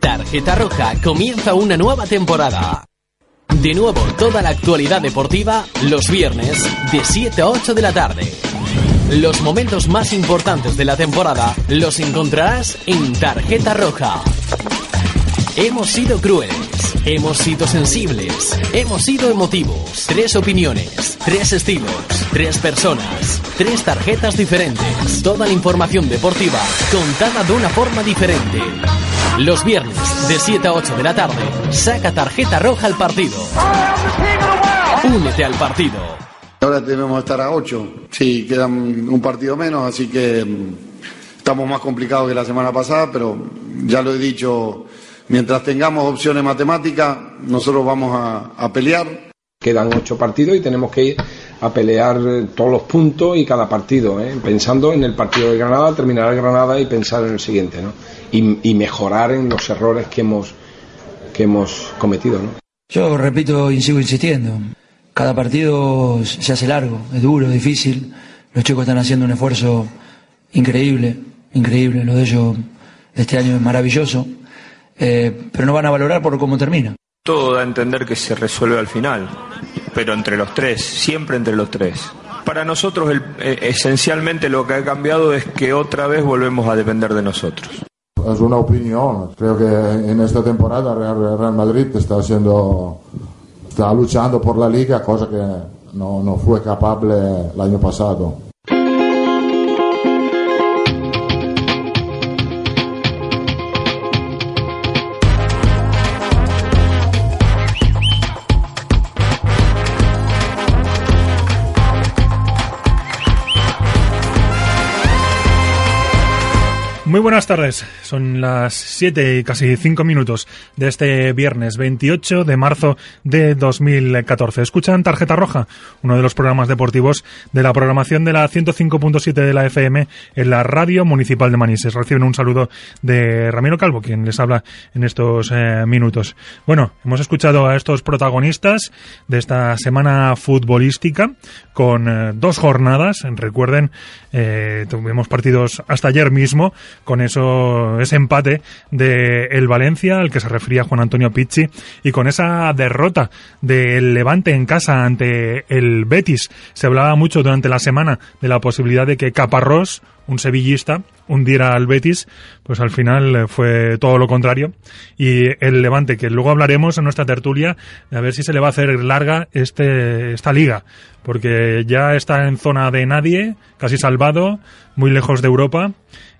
Tarjeta Roja comienza una nueva temporada. De nuevo, toda la actualidad deportiva los viernes de 7 a 8 de la tarde. Los momentos más importantes de la temporada los encontrarás en Tarjeta Roja. Hemos sido crueles, hemos sido sensibles, hemos sido emotivos. Tres opiniones, tres estilos, tres personas, tres tarjetas diferentes. Toda la información deportiva contada de una forma diferente. Los viernes de 7 a 8 de la tarde, saca tarjeta roja al partido. Únete al partido. Ahora debemos estar a 8. Sí, quedan un partido menos, así que mm, estamos más complicados que la semana pasada, pero ya lo he dicho, mientras tengamos opciones matemáticas, nosotros vamos a, a pelear. Quedan ocho partidos y tenemos que ir a pelear eh, todos los puntos y cada partido, ¿eh? pensando en el partido de Granada, terminar el Granada y pensar en el siguiente, ¿no? Y, y mejorar en los errores que hemos, que hemos cometido, ¿no? Yo repito y sigo insistiendo. Cada partido se hace largo, es duro, difícil. Los chicos están haciendo un esfuerzo increíble, increíble. Lo de ellos este año es maravilloso. Eh, pero no van a valorar por cómo termina. Todo da a entender que se resuelve al final, pero entre los tres, siempre entre los tres. Para nosotros, el- eh, esencialmente lo que ha cambiado es que otra vez volvemos a depender de nosotros. Es una opinión. Creo que en esta temporada Real, Real Madrid está haciendo, está luchando por la liga, cosa que no, no fue capaz el año pasado. Muy buenas tardes, son las 7 y casi 5 minutos de este viernes 28 de marzo de 2014. Escuchan Tarjeta Roja, uno de los programas deportivos de la programación de la 105.7 de la FM en la radio municipal de Manises. Reciben un saludo de Ramiro Calvo, quien les habla en estos eh, minutos. Bueno, hemos escuchado a estos protagonistas de esta semana futbolística con eh, dos jornadas. Recuerden, eh, tuvimos partidos hasta ayer mismo con eso ese empate de el Valencia al que se refería Juan Antonio Pizzi y con esa derrota del Levante en casa ante el Betis. Se hablaba mucho durante la semana de la posibilidad de que Caparrós un sevillista hundiera al Betis, pues al final fue todo lo contrario. Y el Levante, que luego hablaremos en nuestra tertulia, a ver si se le va a hacer larga este, esta liga, porque ya está en zona de nadie, casi salvado, muy lejos de Europa,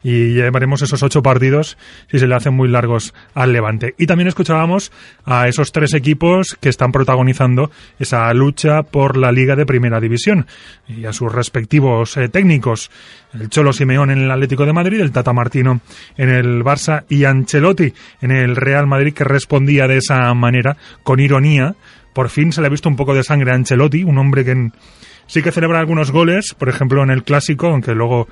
y llevaremos esos ocho partidos si se le hacen muy largos al Levante. Y también escuchábamos a esos tres equipos que están protagonizando esa lucha por la Liga de Primera División y a sus respectivos eh, técnicos. El Cholo Simeón en el Atlético de Madrid, el Tata Martino en el Barça y Ancelotti en el Real Madrid que respondía de esa manera, con ironía. Por fin se le ha visto un poco de sangre a Ancelotti, un hombre que sí que celebra algunos goles, por ejemplo en el clásico, aunque luego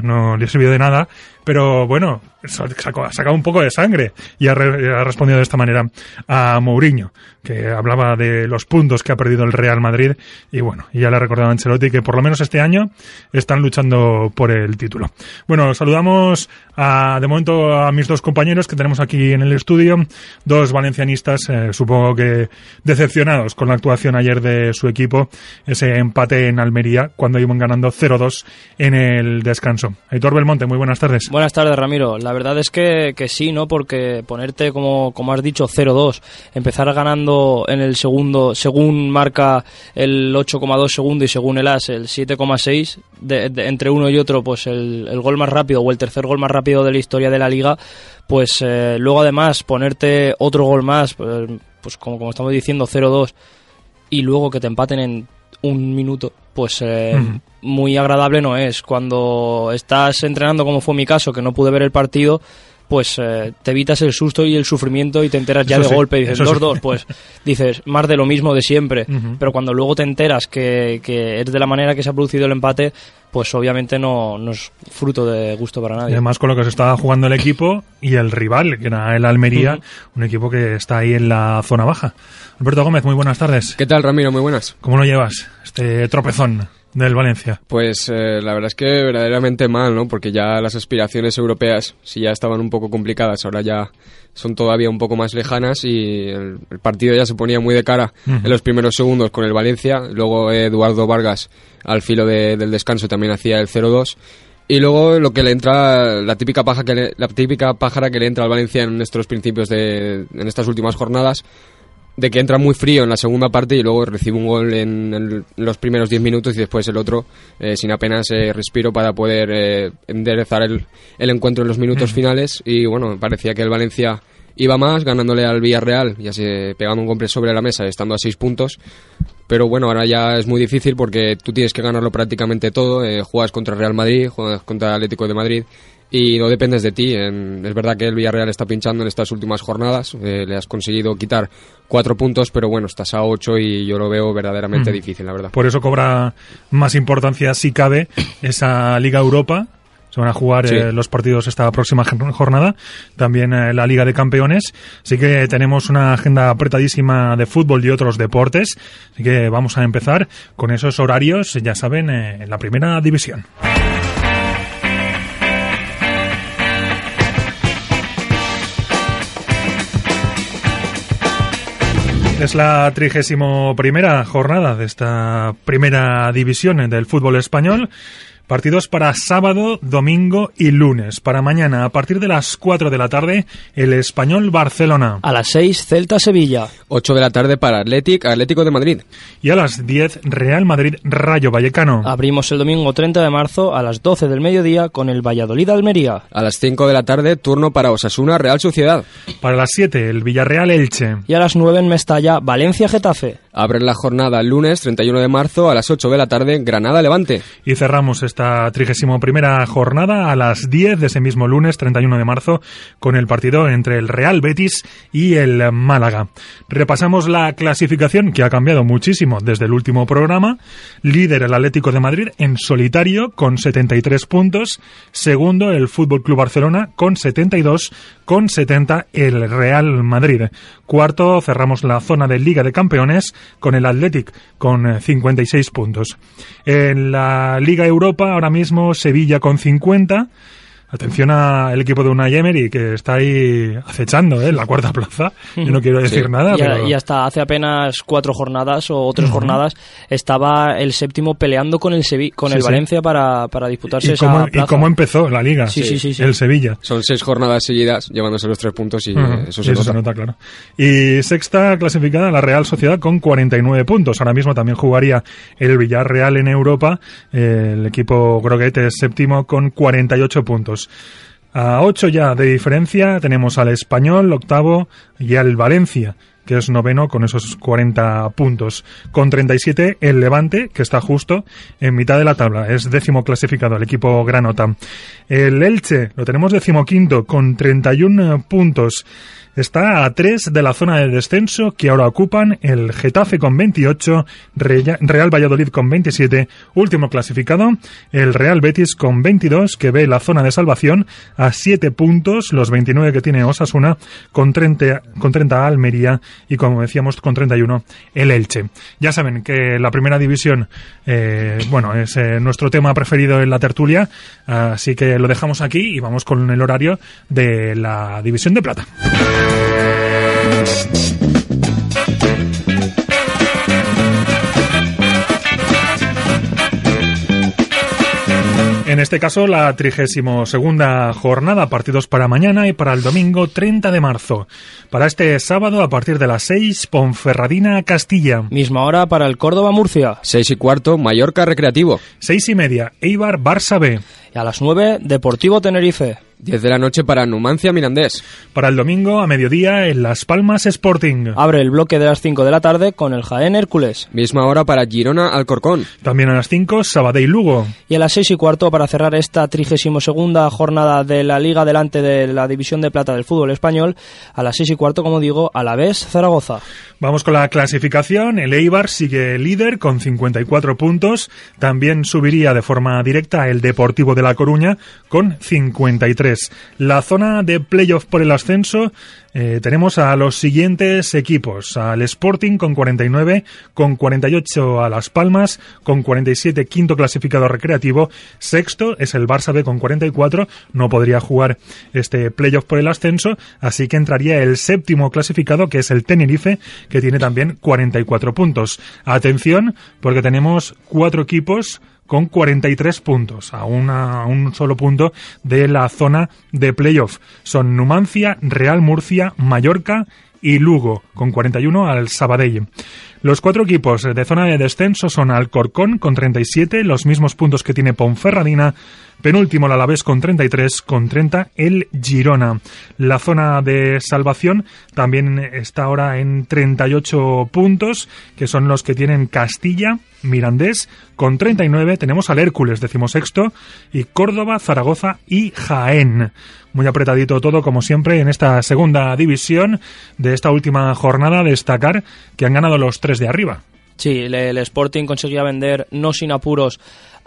no le sirvió de nada, pero bueno, ha sacado un poco de sangre y ha, re- respondido de esta manera a Mourinho, que hablaba de los puntos que ha perdido el Real Madrid y bueno, ya le ha recordado a Ancelotti que por lo menos este año están luchando por el título. Bueno, saludamos a, de momento a mis dos compañeros que tenemos aquí en el estudio, dos valencianistas, eh, supongo que decepcionados con la actuación ayer de su equipo, ese empate en Almería cuando iban ganando 0-2 en el descanso. Aitor Belmonte, muy buenas tardes. Buenas tardes, Ramiro. La verdad es que, que sí, ¿no? Porque ponerte, como, como has dicho, 0-2, empezar ganando en el segundo, según marca el 8,2 segundo y según el AS el 7,6, de- de- entre uno y otro, pues el, el gol más rápido o el tercer gol más rápido de la historia de la liga, pues eh, luego además ponerte otro gol más, pues, pues como, como estamos diciendo, 0-2, y luego que te empaten en un minuto, pues eh, muy agradable no es. Cuando estás entrenando, como fue mi caso, que no pude ver el partido, pues eh, te evitas el susto y el sufrimiento y te enteras ya Eso de sí, golpe y dices eso sí. 2-2, pues dices más de lo mismo de siempre. Pero cuando luego te enteras que, que es de la manera que se ha producido el empate, pues obviamente no, no es fruto de gusto para Y nadie. además con lo que se estaba jugando el equipo y el rival, que era el Almería, un equipo que está ahí en la zona baja. Alberto Gómez, muy buenas tardes. ¿Qué tal, Ramiro? Muy buenas. ¿Cómo lo llevas, este tropezón del Valencia? Pues eh, la verdad es que verdaderamente mal, ¿no? Porque ya las aspiraciones europeas, si ya estaban un poco complicadas, ahora ya son todavía un poco más lejanas y el, el partido ya se ponía muy de cara en los primeros segundos con el Valencia. Luego eh, Eduardo Vargas, al filo de- del descanso, también hacía el 0-2. Y luego lo que le entra, la típica, paja que le- la típica pájara que le entra al Valencia en estos principios de, en estas últimas jornadas, de que entra muy frío en la segunda parte y luego recibe un gol en, el- en los primeros 10 minutos y después el otro eh, sin apenas eh, respiro para poder eh, enderezar el, el encuentro en los minutos finales y bueno, parecía que el Valencia iba más ganándole al Villarreal, ya se pegando un completo sobre la mesa estando a 6 puntos pero bueno, ahora ya es muy difícil porque tú tienes que ganarlo prácticamente todo. eh, juegas contra Real Madrid, juegas contra el Atlético de Madrid y no dependes de ti. En- es verdad que el Villarreal está pinchando en estas últimas jornadas. eh, le has conseguido quitar cuatro puntos, pero bueno, estás a ocho y yo lo veo verdaderamente Mm. difícil, la verdad. Por eso cobra más importancia, si cabe, esa Liga Europa. Se van a jugar Sí. eh, los partidos esta próxima jor- jornada. También eh, la Liga de Campeones. Así que tenemos una agenda apretadísima de fútbol y otros deportes. Así que vamos a empezar con esos horarios, ya saben, eh, en la primera división. Es la trigésimo primera jornada de esta primera división del fútbol español. Partidos para sábado, domingo y lunes. Para mañana, a partir de las 4 de la tarde, el Español Barcelona. A las 6, Celta-Sevilla. 8 de la tarde para Atlético, Atlético de Madrid. Y a las 10, Real Madrid Rayo Vallecano. Abrimos el domingo 30 de marzo a las 12 del mediodía con el Valladolid-Almería. A las 5 de la tarde, turno para Osasuna, Real Sociedad. Para las 7, el Villarreal Elche. Y a las 9 en Mestalla, Valencia-Getafe. Abren la jornada lunes 31 de marzo a las 8 de la tarde, Granada-Levante. Y cerramos esta trigésimo primera jornada a las 10 de ese mismo lunes 31 de marzo con el partido entre el Real Betis y el Málaga. Repasamos la clasificación que ha cambiado muchísimo desde el último programa. Líder el Atlético de Madrid en solitario con 73 puntos. Segundo el Fútbol Club Barcelona con 72 con 70 el Real Madrid. Cuarto cerramos la zona de Liga de Campeones con el Athletic con eh, 56 puntos. En la Liga Europa ahora mismo Sevilla con 50. Atención al equipo de Unai Emery que está ahí acechando ¿eh? en la cuarta plaza. Yo no quiero decir Sí. nada, y, pero y hasta hace apenas cuatro jornadas o tres jornadas estaba el séptimo peleando con el Sevi- con Sí, el sí. Valencia para, para disputarse ¿Y esa cómo, y plaza. cómo empezó la liga? Sí, sí, sí, sí. El Sevilla. Son seis jornadas seguidas llevándose los tres puntos y eso se sí, nota. claro. Y sexta clasificada la Real Sociedad con 49 puntos. Ahora mismo también jugaría el Villarreal en Europa. Eh, el equipo Groguete es séptimo con 48 puntos. A 8 ya de diferencia tenemos al Español, octavo, y al Valencia, que es noveno con esos 40 puntos. Con 37 el Levante, que está justo en mitad de la tabla. Es décimo clasificado el equipo Granota. El Elche lo tenemos decimoquinto con 31 puntos. Está a 3 de la zona de descenso que ahora ocupan el Getafe con 28, Reya- Real Valladolid con 27, último clasificado, el Real Betis con 22 que ve la zona de salvación a 7 puntos, los 29 que tiene Osasuna con 30, con 30 Almería y como decíamos con 31 el Elche. Ya saben que la primera división, eh, bueno, es eh, nuestro tema preferido en la tertulia, así que lo dejamos aquí y vamos con el horario de la división de plata. En este caso, la 32 segunda jornada, partidos para mañana y para el domingo 30 de marzo. Para este sábado, a partir de las 6, Ponferradina, Castilla. Misma hora para el Córdoba-Murcia. Seis y cuarto, Mallorca Recreativo. 6 y media, Eibar, Barça B. Y a las 9, Deportivo Tenerife. 10 de la noche para Numancia Mirandés. Para el domingo a mediodía en Las Palmas Sporting. Abre el bloque de las 5 de la tarde con el Jaén Hércules. Misma hora para Girona Alcorcón. También a las 5 Sabadell Lugo. Y a las 6 y cuarto para cerrar esta 32 jornada de la Liga delante de la División de Plata del fútbol español. A las 6 y cuarto, como digo, a la vez Zaragoza. Vamos con la clasificación. El Eibar sigue líder con 54 puntos. También subiría de forma directa el Deportivo de La Coruña con 53. La zona de playoff por el ascenso eh, tenemos a los siguientes equipos. Al Sporting con 49, con 48 a Las Palmas, con 47 quinto clasificado recreativo, sexto es el Barça B con 44, no podría jugar este playoff por el ascenso, así que entraría el séptimo clasificado que es el Tenerife, que tiene también 44 puntos. Atención, porque tenemos cuatro equipos con 43 puntos, a, una, a un solo punto de la zona de playoff. Son Numancia, Real Murcia, Mallorca y Lugo, con 41 al Sabadell. Los cuatro equipos de zona de descenso son Alcorcón con 37, los mismos puntos que tiene Ponferradina, penúltimo el Alavés con 33, con 30 el Girona. La zona de salvación también está ahora en 38 puntos, que son los que tienen Castilla, Mirandés, con 39 tenemos al Hércules, decimosexto, y Córdoba, Zaragoza y Jaén. Muy apretadito todo, como siempre, en esta segunda división de esta última jornada. Destacar que han ganado los tres de arriba. Sí, el, el Sporting conseguía vender no sin apuros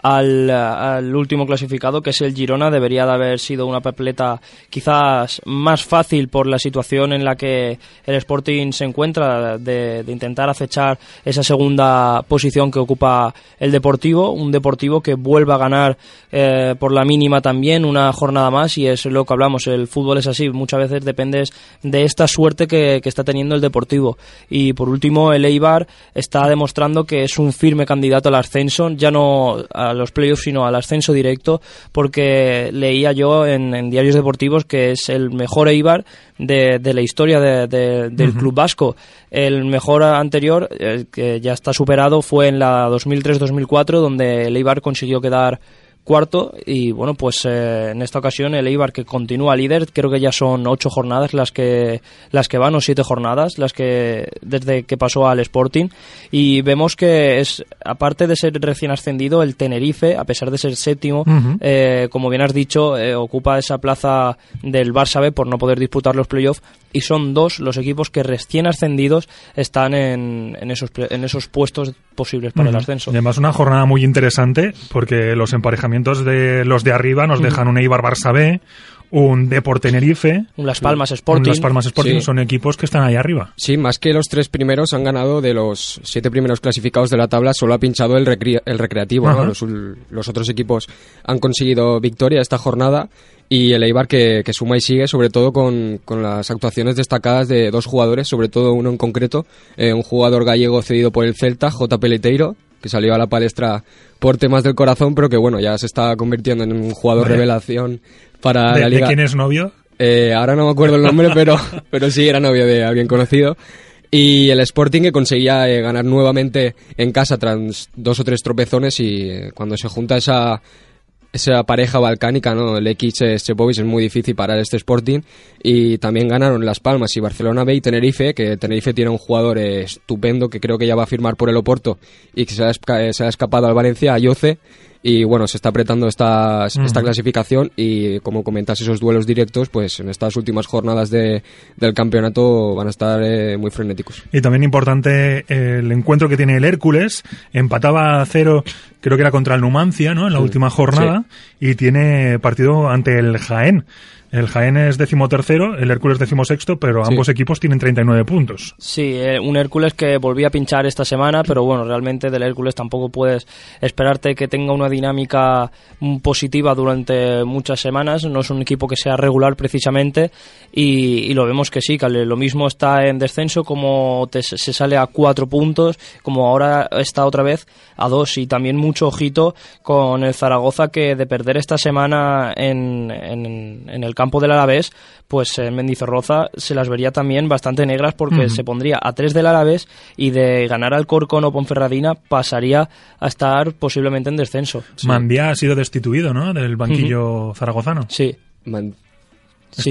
al, al, último clasificado, que es el Girona. Debería de haber sido una papeleta quizás más fácil por la situación en la que el Sporting se encuentra, de, intentar acechar esa segunda posición que ocupa el Deportivo. Un Deportivo que vuelva a ganar eh, por la mínima también una jornada más, y es lo que hablamos. El fútbol es así, muchas veces dependes de esta suerte que, que está teniendo el Deportivo. Y por último, el Eibar está demostrando que es un firme candidato al ascenso, ya no los playoffs, sino al ascenso directo, porque leía yo en, en, diarios deportivos que es el mejor Eibar de, de la historia de, de, del uh -huh. club vasco. El mejor anterior, eh, que ya está superado, fue en la 2003-2004, donde el Eibar consiguió quedar cuarto y bueno pues eh, en esta ocasión el Eibar que continúa líder creo que ya son ocho jornadas las que las que van o siete jornadas las que desde que pasó al Sporting y vemos que es aparte de ser recién ascendido el Tenerife a pesar de ser séptimo uh -huh. eh, como bien has dicho eh, ocupa esa plaza del Barça B por no poder disputar los playoffs y son dos los equipos que recién ascendidos están en, en esos en esos puestos posibles para uh -huh. el ascenso y además una jornada muy interesante porque los emparejamientos de los de arriba nos dejan un Eibar Barça B, un Deport Tenerife, un Las Palmas Sporting, un Las Palmas Sporting sí. son equipos que están ahí arriba. Sí, más que los tres primeros han ganado de los siete primeros clasificados de la tabla, solo ha pinchado el, recre el recreativo. ¿no? Los, los, otros equipos han conseguido victoria esta jornada y el Eibar que, que suma y sigue, sobre todo con, con, las actuaciones destacadas de dos jugadores, sobre todo uno en concreto, eh, un jugador gallego cedido por el Celta, J. Peleteiro, que salió a la palestra por temas del corazón, pero que bueno, ya se está convirtiendo en un jugador vale. revelación para ¿De, la liga. ¿De quién es novio? Eh, ahora no me acuerdo el nombre, pero, pero sí era novio de alguien conocido. Y el Sporting que conseguía eh, ganar nuevamente en casa tras dos o tres tropezones y eh, cuando se junta esa esa pareja balcánica, ¿no? X Chepovic es muy difícil parar este Sporting y también ganaron Las Palmas y Barcelona B y Tenerife, que Tenerife tiene un jugador estupendo que creo que ya va a firmar por el Oporto y que se ha, se ha escapado al Valencia, a Yoce, y bueno, se está apretando esta, esta clasificación y como comentas esos duelos directos, pues en estas últimas jornadas de, del campeonato van a estar eh, muy frenéticos. Y también importante eh, el encuentro que tiene el Hércules, empataba a cero, creo que era contra el Numancia, ¿no? En la sí. última jornada, sí. y tiene partido ante el Jaén. El Jaén es decimotercero, el Hércules decimosexto, pero sí. ambos equipos tienen 39 puntos. Sí, eh, un Hércules que volvía a pinchar esta semana, pero bueno, realmente del Hércules tampoco puedes esperarte que tenga una dinámica positiva durante muchas semanas. No es un equipo que sea regular precisamente y, y lo vemos que sí, que lo mismo está en descenso como te, se sale a cuatro puntos, como ahora está otra vez a dos y también mucho ojito con el Zaragoza que de perder esta semana en, en, en el campo del Alavés, pues en Mendizorroza se las vería también bastante negras porque uh -huh. se pondría a tres del Alavés y de ganar al Corcón o Ponferradina pasaría a estar posiblemente en descenso. Sí. Mandía ha sido destituido, ¿no? Del banquillo uh -huh. zaragozano. Sí. Man Sí, sí.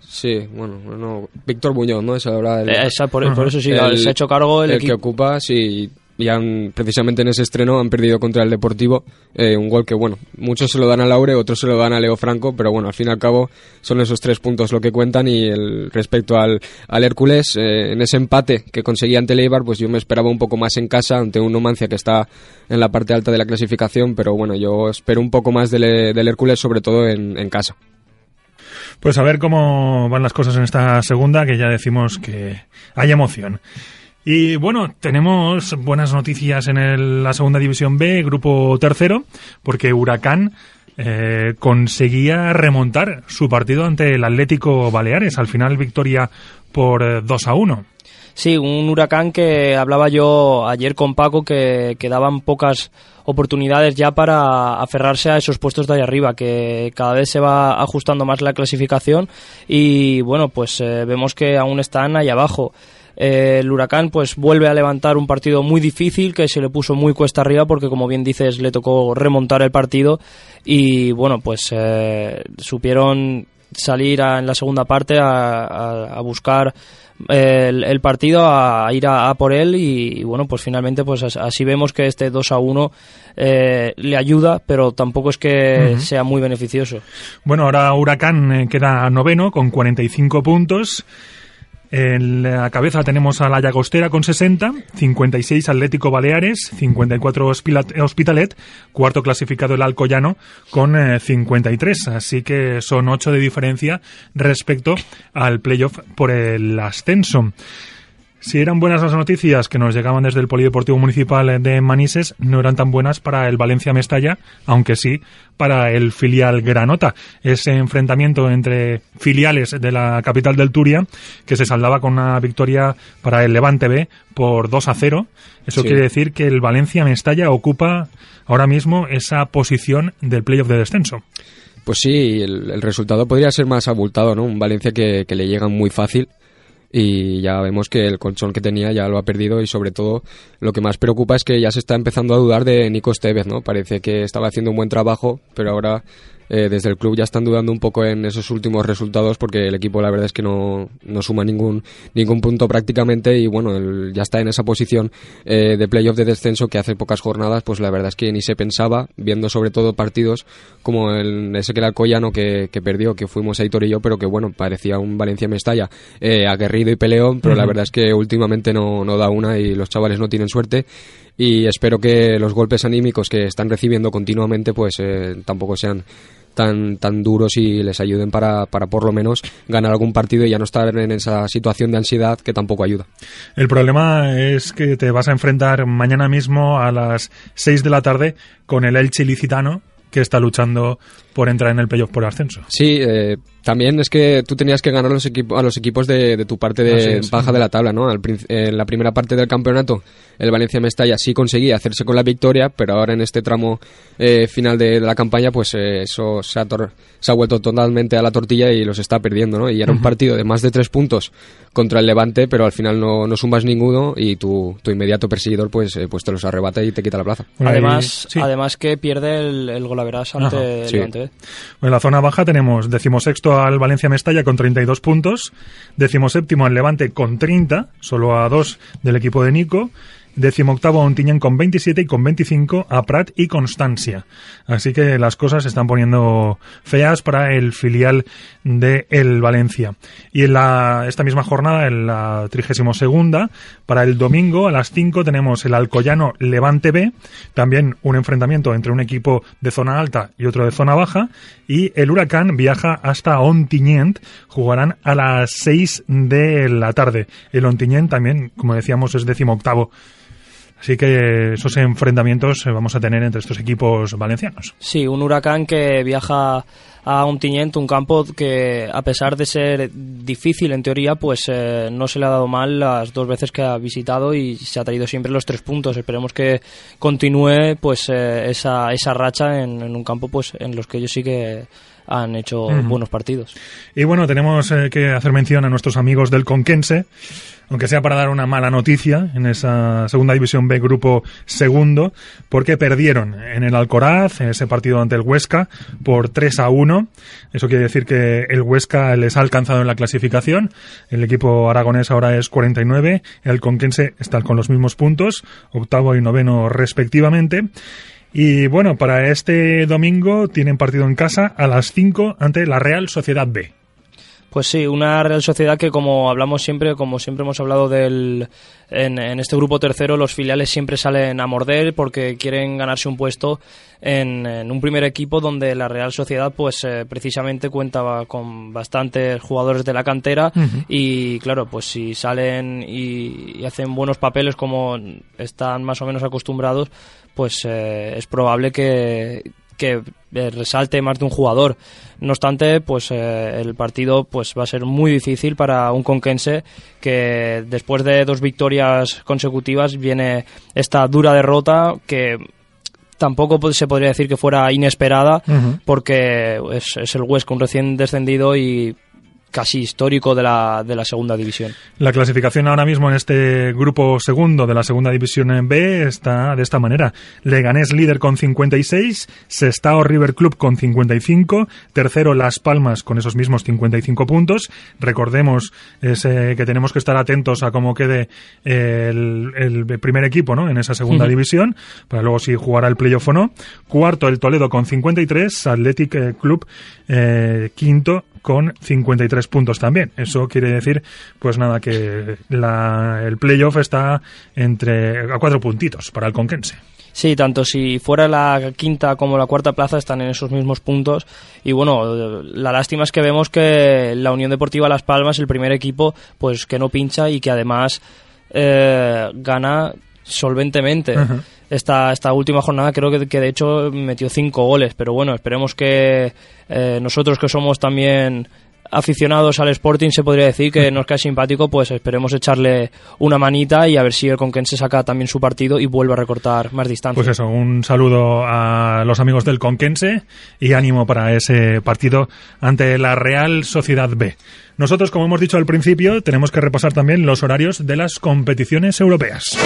Sí, bueno, no, Víctor Muñoz, ¿no? Es ahora el, Eh, esa- por- por eso sí, se ha hecho cargo el que equipo. ocupa, sí, y han, precisamente en ese estreno han perdido contra el Deportivo eh, un gol que, bueno, muchos se lo dan a Laure, otros se lo dan a Leo Franco, pero bueno, al fin y al cabo son esos tres puntos lo que cuentan y el, respecto al, al Hércules, eh, en ese empate que conseguía ante el Eibar, pues yo me esperaba un poco más en casa ante un Numancia que está en la parte alta de la clasificación, pero bueno, yo espero un poco más del, del Hércules, sobre todo en, en casa. Pues a ver cómo van las cosas en esta segunda, que ya decimos que hay emoción. Y bueno, tenemos buenas noticias en el- la segunda división B, grupo tercero, porque Huracán eh, conseguía remontar su partido ante el Atlético Baleares. Al final, victoria por eh, 2 a 1. Sí, un huracán que hablaba yo ayer con Paco que, que daban pocas oportunidades ya para aferrarse a esos puestos de ahí arriba, que cada vez se va ajustando más la clasificación y bueno, pues eh, vemos que aún están ahí abajo. Eh, el huracán pues vuelve a levantar un partido muy difícil que se le puso muy cuesta arriba porque como bien dices le tocó remontar el partido y bueno pues eh, supieron salir a- en la segunda parte a, a- a buscar eh, el, el partido a, ir a, a por él y, y, bueno pues finalmente pues as- así vemos que este 2 a 1 eh, le ayuda pero tampoco es que sea muy beneficioso Bueno, ahora Huracán queda noveno con 45 puntos. En la cabeza tenemos a la Llagostera con 60, 56 Atlético Baleares, 54 Hospila- Hospitalet, cuarto clasificado el Alcoyano con eh, 53, así que son 8 de diferencia respecto al playoff por el ascenso. Si eran buenas las noticias que nos llegaban desde el Polideportivo Municipal de Manises, no eran tan buenas para el Valencia Mestalla, aunque sí para el filial Granota. Ese enfrentamiento entre filiales de la capital del Turia, que se saldaba con una victoria para el Levante B por 2 a 0. Eso Sí. quiere decir que el Valencia Mestalla ocupa ahora mismo esa posición del playoff de descenso. Pues sí, el, el resultado podría ser más abultado, ¿no? Un Valencia que, que le llega muy fácil y ya vemos que el colchón que tenía ya lo ha perdido y sobre todo lo que más preocupa es que ya se está empezando a dudar de Nico Estevez, ¿no? Parece que estaba haciendo un buen trabajo, pero ahora eh, desde el club ya están dudando un poco en esos últimos resultados porque el equipo la verdad es que no, no suma ningún ningún punto prácticamente y bueno, el- ya está en esa posición eh, de playoff de descenso que hace pocas jornadas pues la verdad es que ni se pensaba, viendo sobre todo partidos como el, ese que era el Collano que, que perdió, que fuimos Aitor y yo, pero que bueno, parecía un Valencia Mestalla eh, aguerrido y peleón, pero la verdad es que últimamente no, no da una y los chavales no tienen suerte y espero que los golpes anímicos que están recibiendo continuamente pues eh, tampoco sean tan tan duros y les ayuden para, para por lo menos ganar algún partido y ya no estar en esa situación de ansiedad que tampoco ayuda. El problema es que te vas a enfrentar mañana mismo a las 6 de la tarde con el Elche Licitano, que está luchando por entrar en el playoff por ascenso. Sí, eh, también es que tú tenías que ganar los equipo- a los equipos de, de tu parte de es. baja de la tabla, ¿no? Al en la primera parte del campeonato, el Valencia Mestalla sí conseguía hacerse con la victoria, pero ahora en este tramo eh, final de, la campaña, pues eh, eso se ha, tor- se ha vuelto totalmente a la tortilla y los está perdiendo, ¿no? Y era un partido de más de tres puntos contra el Levante, pero al final no, no sumas ninguno y tu, tu inmediato perseguidor, pues, eh, pues te los arrebata y te quita la plaza. además sí. además que pierde el, el golaveras ante Ajá, el sí. Levante B. En la zona baja tenemos decimosexto al Valencia Mestalla con 32 puntos, decimoséptimo al Levante con 30, solo a dos del equipo de Nico, decimoctavo a Ontiñán con 27 y con 25 a Prat y Constancia. Así que las cosas se están poniendo feas para el filial de el Valencia. Y en la, esta misma jornada, en la 32 segunda, para el domingo a las 5 tenemos el Alcoyano Levante B, también un enfrentamiento entre un equipo de zona alta y otro de zona baja, y el Huracán viaja hasta Ontinyent, jugarán a las 6 de la tarde. El Ontinyent también, como decíamos, es decimoctavo. Así que esos enfrentamientos eh, vamos a tener entre estos equipos valencianos. Sí, un huracán que viaja a un Tiñent, un campo que a pesar de ser difícil en teoría, pues eh, no se le ha dado mal las dos veces que ha visitado y se ha traído siempre los tres puntos. Esperemos que continúe pues eh, esa, esa racha en, en un campo pues en los que ellos sí que han hecho buenos partidos. Y bueno, tenemos eh, que hacer mención a nuestros amigos del Conquense, aunque sea para dar una mala noticia en esa segunda división B grupo segundo, porque perdieron en el Alcoraz ese partido ante el Huesca por 3 a 1. Eso quiere decir que el Huesca les ha alcanzado en la clasificación. El equipo aragonés ahora es 49, el Conquense está con los mismos puntos, octavo y noveno respectivamente. Y bueno, para este domingo tienen partido en casa a las 5 ante la Real Sociedad B. Pues sí, una Real Sociedad que como hablamos siempre, como siempre hemos hablado del en, en este grupo tercero, los filiales siempre salen a morder porque quieren ganarse un puesto en, en un primer equipo donde la Real Sociedad pues eh, precisamente cuenta con bastantes jugadores de la cantera y claro, pues si salen y, y hacen buenos papeles como están más o menos acostumbrados, pues eh, es probable que que eh, resalte más de un jugador. No obstante, pues eh, el partido pues va a ser muy difícil para un conquense que después de dos victorias consecutivas viene esta dura derrota que tampoco po- se podría decir que fuera inesperada porque es, es el Huesca un recién descendido y casi histórico de la, de la segunda división. La clasificación ahora mismo en este grupo segundo de la segunda división en B está de esta manera. Leganés líder con 56, Sestao River Club con 55, tercero Las Palmas con esos mismos 55 puntos. Recordemos ese, que tenemos que estar atentos a cómo quede el, el primer equipo ¿no? en esa segunda división, para luego si jugará el playoff o no. Cuarto el Toledo con 53, Athletic eh, Club eh, quinto con 53 puntos también. Eso quiere decir, pues nada, que la, el playoff está entre a cuatro puntitos para el Conquense. Sí, tanto si fuera la quinta como la cuarta plaza están en esos mismos puntos. Y bueno, la lástima es que vemos que la Unión Deportiva Las Palmas, el primer equipo, pues que no pincha y que además eh, gana solventemente. Esta, esta última jornada creo que, que de hecho metió cinco goles, pero bueno, esperemos que eh, nosotros que somos también aficionados al Sporting, se podría decir que nos cae simpático, pues esperemos echarle una manita y a ver si el Conquense saca también su partido y vuelve a recortar más distancia. Pues eso, un saludo a los amigos del Conquense y ánimo para ese partido ante la Real Sociedad B. Nosotros, como hemos dicho al principio, tenemos que repasar también los horarios de las competiciones europeas.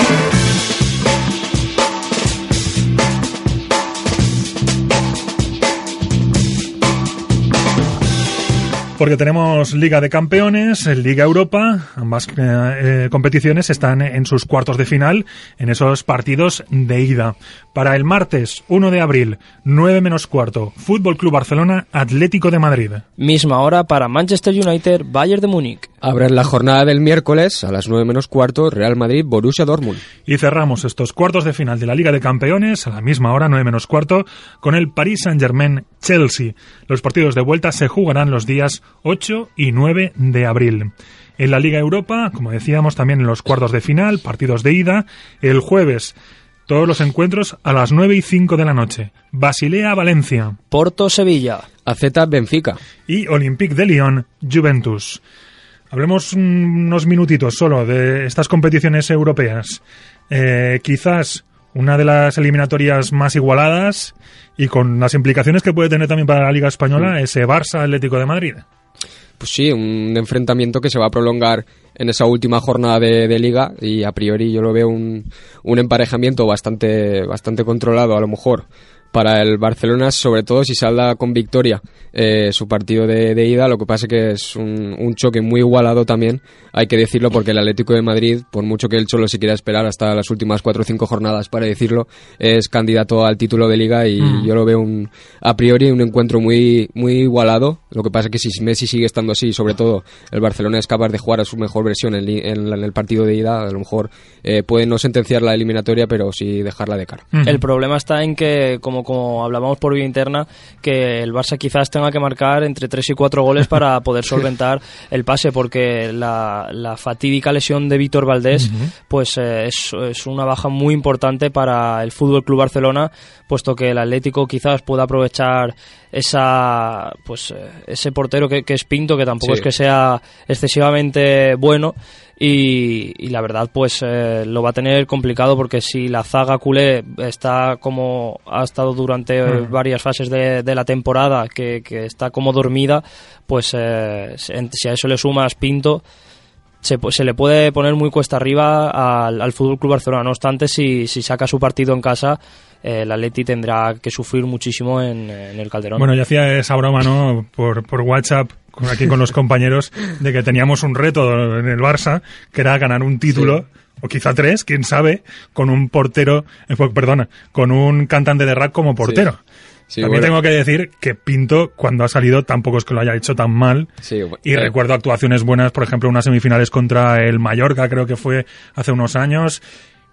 Porque tenemos Liga de Campeones, Liga Europa, ambas eh, eh, competiciones están en sus cuartos de final, en esos partidos de ida. Para el martes 1 de abril, 9 menos cuarto, Fútbol Club Barcelona, Atlético de Madrid. Misma hora para Manchester United, Bayern de Múnich. Habrá en la jornada del miércoles a las 9 menos cuarto Real Madrid Borussia Dortmund. Y cerramos estos cuartos de final de la Liga de Campeones a la misma hora, 9 menos cuarto, con el Paris Saint-Germain Chelsea. Los partidos de vuelta se jugarán los días 8 y 9 de abril. En la Liga Europa, como decíamos, también en los cuartos de final, partidos de ida, el jueves todos los encuentros a las 9 y 5 de la noche. Basilea Valencia. Porto Sevilla. AZ Benfica. Y Olympique de Lyon Juventus. Hablemos unos minutitos solo de estas competiciones europeas. Eh, quizás una de las eliminatorias más igualadas y con las implicaciones que puede tener también para la Liga Española, ese Barça Atlético de Madrid. Pues sí, un enfrentamiento que se va a prolongar en esa última jornada de, de liga y a priori yo lo veo un, un emparejamiento bastante, bastante controlado a lo mejor para el Barcelona, sobre todo si salda con victoria eh, su partido de, de ida. Lo que pasa que es un, un choque muy igualado también, hay que decirlo, porque el Atlético de Madrid, por mucho que el Cholo se quiera esperar hasta las últimas cuatro o cinco jornadas para decirlo, es candidato al título de liga y Mm. yo lo veo un, a priori un encuentro muy, muy igualado. Lo que pasa que si Messi sigue estando así, sobre todo el Barcelona es capaz de jugar a su mejor versión en, en en el partido de ida, a lo mejor eh, puede no sentenciar la eliminatoria, pero sí dejarla de cara. El problema está en que, como, como hablábamos por vía interna, que el Barça quizás tenga que marcar entre 3 y 4 goles para poder solventar el pase, porque la, la fatídica lesión de Víctor Valdés pues eh, es, es una baja muy importante para el Fútbol Club Barcelona, puesto que el Atlético quizás pueda aprovechar esa pues eh, ese portero que, que es Pinto, que tampoco Sí. es que sea excesivamente bueno. Y, y la verdad, pues eh, lo va a tener complicado porque si la zaga culé está como ha estado durante eh, Mm. varias fases de, de la temporada, que, que está como dormida, pues eh, si a eso le sumas Pinto, se, se le puede poner muy cuesta arriba al, al Fútbol Club Barcelona. No obstante, si, si saca su partido en casa, eh, el Atleti tendrá que sufrir muchísimo en, en el Calderón. Bueno, yo hacía esa broma, ¿no? Por, por WhatsApp, aquí con los compañeros, de que teníamos un reto en el Barça, que era ganar un título, o quizá tres, quién sabe, con un portero, eh, pues, perdona, con un cantante de rap como portero. Sí, También bueno. tengo que decir que Pinto, cuando ha salido, tampoco es que lo haya hecho tan mal. Sí, Y eh, recuerdo actuaciones buenas, por ejemplo, unas semifinales contra el Mallorca, creo que fue hace unos años.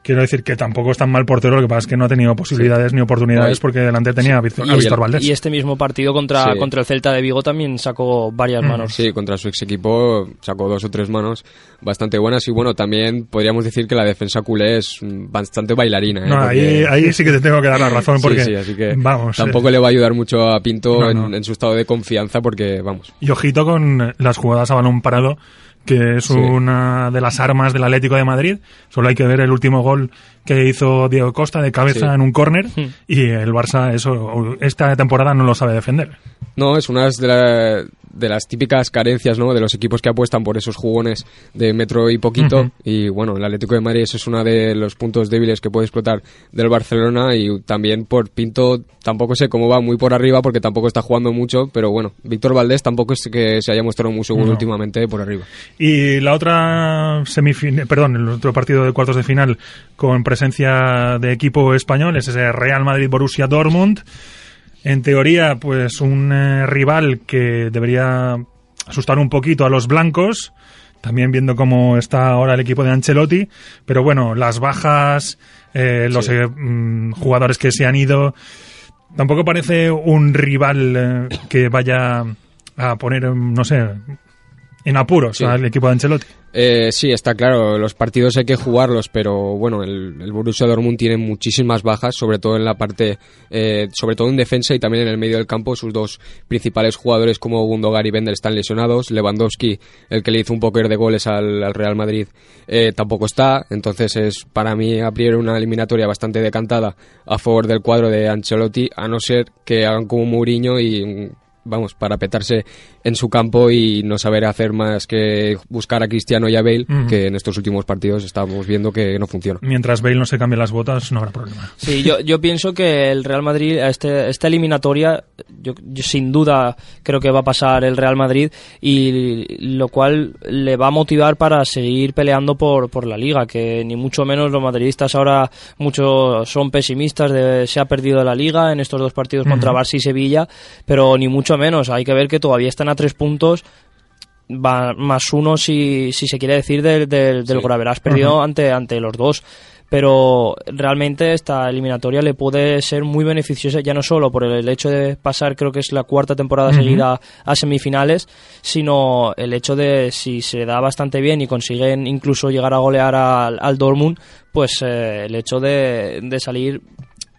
Quiero decir que tampoco es tan mal portero, lo que pasa es que no ha tenido posibilidades ni oportunidades porque delante tenía a Víctor, y, a Víctor Valdés. y este mismo partido contra, Sí. contra el Celta de Vigo también sacó varias Mm. manos. Sí, contra su ex equipo sacó dos o tres manos bastante buenas y bueno, también podríamos decir que la defensa culé es bastante bailarina. ¿eh? No, ahí, Porque- ahí sí que te tengo que dar la razón Sí, porque, sí, así que vamos, tampoco eh, le va a ayudar mucho a Pinto No, en, en su estado de confianza porque, vamos, Y ojito con las jugadas a balón parado, que es Sí. una de las armas del Atlético de Madrid. Solo hay que ver el último gol que hizo Diego Costa de cabeza Sí. en un córner Hmm. y el Barça eso esta temporada no lo sabe defender. No, es una de, la- de las típicas carencias ¿no? de los equipos que apuestan por esos jugones de metro y poquito. Y bueno, el Atlético de Madrid eso es uno de los puntos débiles que puede explotar del Barcelona. Y también por Pinto, tampoco sé cómo va muy por arriba porque tampoco está jugando mucho. Pero bueno, Víctor Valdés tampoco es que se haya mostrado muy seguro No. últimamente por arriba. Y la otra semifinal, perdón, el otro partido de cuartos de final con presencia de equipo español es ese Real Madrid Borussia Dortmund. En teoría, pues un eh, rival que debería asustar un poquito a los blancos, también viendo cómo está ahora el equipo de Ancelotti, pero bueno, las bajas, eh, los Sí. eh, mm, jugadores que se han ido, tampoco parece un rival que vaya a poner, no sé, en apuros Sí. al equipo de Ancelotti. Eh, sí, está claro, los partidos hay que jugarlos, pero bueno, el, el Borussia Dortmund tiene muchísimas bajas, sobre todo en la parte, eh, sobre todo en defensa y también en el medio del campo. Sus dos principales jugadores como Gundogan y Bender están lesionados. Lewandowski, el que le hizo un poker de goles al, al Real Madrid, eh, tampoco está. Entonces es para mí a priori una eliminatoria bastante decantada a favor del cuadro de Ancelotti, a no ser que hagan como Mourinho y vamos, para petarse en su campo y no saber hacer más que buscar a Cristiano y a Bale, que en estos últimos partidos estamos viendo que no funciona. Mientras Bale no se cambie las botas, no habrá problema. Sí, yo, yo pienso que el Real Madrid, a este, esta eliminatoria, yo, yo sin duda creo que va a pasar el Real Madrid y lo cual le va a motivar para seguir peleando por, por la liga, que ni mucho menos los madridistas ahora muchos son pesimistas de se ha perdido la liga en estos dos partidos contra. Barça y Sevilla, pero ni mucho menos, hay que ver que todavía están a tres puntos va más uno si, si se quiere decir del, del, del Sí. Perdido ante, ante los dos. Pero realmente esta eliminatoria le puede ser muy beneficiosa ya no solo por el hecho de pasar creo que es la cuarta temporada seguida a semifinales sino el hecho de si se da bastante bien y consiguen incluso llegar a golear al, al Dortmund pues eh, el hecho de, de salir